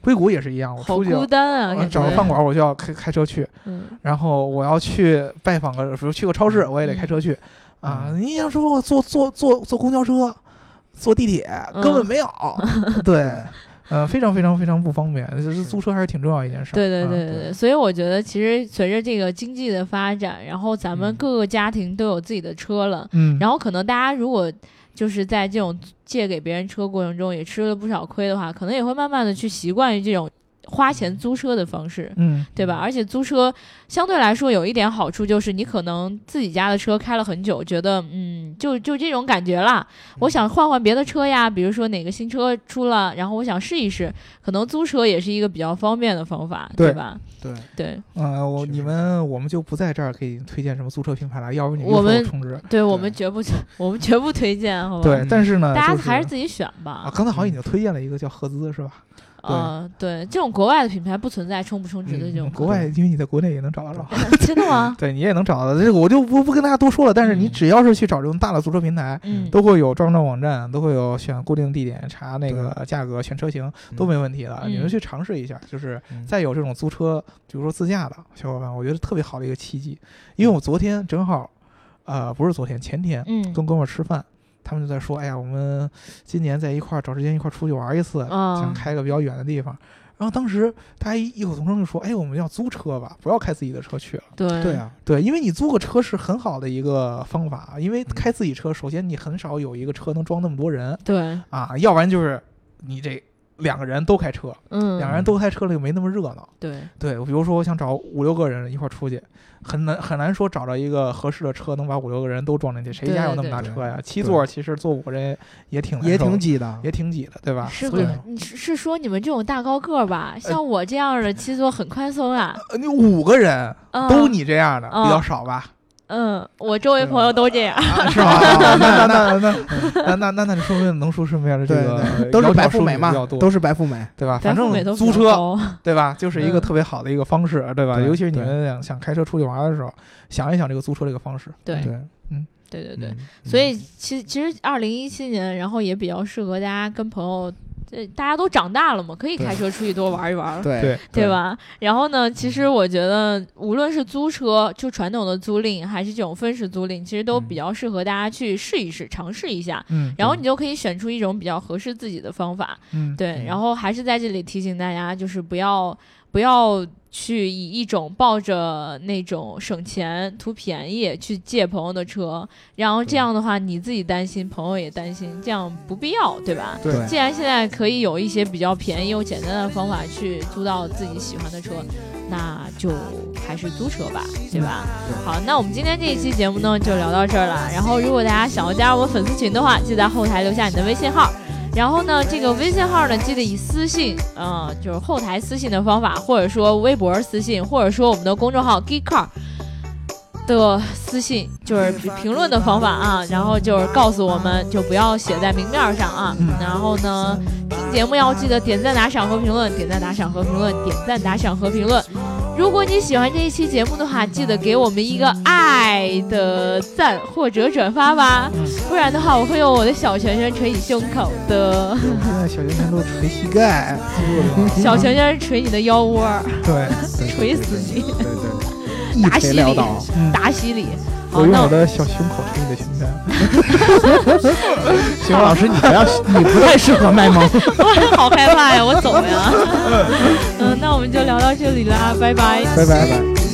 硅谷也是一样，我出去找个饭馆我就要开开车去，嗯，然后我要去拜访个，比如去个超市，我也得开车去。啊，嗯。你想说我坐坐坐坐公交车，坐地铁嗯。根本没有，对，呃，非常非常非常不方便。就是租车还是挺重要一件事儿。对对啊对对对，所以我觉得其实随着这个经济的发展，然后咱们嗯各个家庭都有自己的车了，嗯，然后可能大家如果就是在这种借给别人车过程中也吃了不少亏的话，可能也会慢慢的去习惯于这种花钱租车的方式。嗯，对吧？而且租车相对来说有一点好处，就是你可能自己家的车开了很久，觉得嗯，就就这种感觉啦。我想换换别的车呀，比如说哪个新车出了，然后我想试一试，可能租车也是一个比较方便的方法，对吧？对，对，呃，我你们我们就不在这儿给你推荐什么租车品牌了，要不你我们充值。对我们绝不 我们绝不推荐，好吧？对，但是呢，大家还是自己选吧啊，。刚才好像已经推荐了一个叫合资，是吧？呃，对，这种国外的品牌不存在充不充值的这种嗯，国外因为你在国内也能找得着。真的吗？对你也能找到，这个我就不不跟大家多说了。但是你嗯只要是去找这种大的租车平台，嗯，都会有装装网站，都会有选固定地点、查那个价格、选车型都没问题的。嗯你们去尝试一下，就是嗯再有这种租车，比如说自驾的小伙伴，我觉得特别好的一个契机。因为我昨天正好，呃，不是昨天，前天嗯跟哥们儿吃饭。他们就在说：“哎呀，我们今年在一块儿找时间一块儿出去玩一次，嗯。想开个比较远的地方。”然后当时大家异口同声就说：“哎，我们要租车吧，不要开自己的车去了。”对。对啊，对，因为你租个车是很好的一个方法，因为嗯。开自己车，首先你很少有一个车能装那么多人。对，啊，要不然就是你这两个人都开车，嗯，两个人都开车了就没那么热闹。对，对，比如说我想找五六个人一块儿出去，很难很难说找到一个合适的车能把五六个人都装进去，谁家有那么大车呀？七座其实坐五个人也挺也挺挤的，也挺挤的，对吧？是你是是说你们这种大高个儿吧？像我这样的七座很宽松啊，呃你五个人嗯。都你这样的嗯。比较少吧？嗯，我周围朋友都这样，是吗？那那那那那那那那，说明能说什么样的这个都是白富美嘛，都是白富美，对吧？反正租车，对吧？就是一个特别好的一个方式，对吧？尤其是你们想想开车出去玩的时候，想一想这个租车这个方式，对，嗯，对对对。所以，其其实二零一七年，然后也比较适合大家跟朋友。这大家都长大了嘛，可以开车出去多玩一玩。对对对？吧？然后呢，其实我觉得，无论是租车，就传统的租赁，还是这种分时租赁，其实都嗯比较适合大家去试一试、尝试一下。嗯然后你就可以选出一种比较合适自己的方法。嗯，对，嗯然后还是在这里提醒大家，就是不要不要去以一种抱着那种省钱图便宜去借朋友的车，然后这样的话你自己担心，朋友也担心，这样不必要，对吧？对既然现在可以有一些比较便宜又简单的方法去租到自己喜欢的车，那就还是租车吧，对吧？好，那我们今天这一期节目呢就聊到这儿了。然后如果大家想要加入我们粉丝群的话，记得在后台留下你的微信号。然后呢，这个微信号呢，记得以私信，啊，就是后台私信的方法，或者说微博私信，或者说我们的公众号 Geek Car 的私信，就是评评论的方法啊。然后就是告诉我们，就不要写在明面上啊。嗯然后呢，听节目要记得点赞、打赏和评论，点赞、打赏和评论，点赞、打赏和评论。如果你喜欢这一期节目的话，记得给我们一个爱的赞或者转发吧，不然的话，我会用我的小拳拳捶你胸口的，现在小拳拳都捶膝盖，小拳拳捶你的腰窝，对，捶死你。对对，一打洗礼锤撂倒。嗯打洗礼。好，我用那我的小胸口捶你的胸腔。行吧，老师，你不要，你不太适合卖萌。我好害怕呀，我走呀。嗯，那我们就聊到这里啦，拜拜拜。拜拜。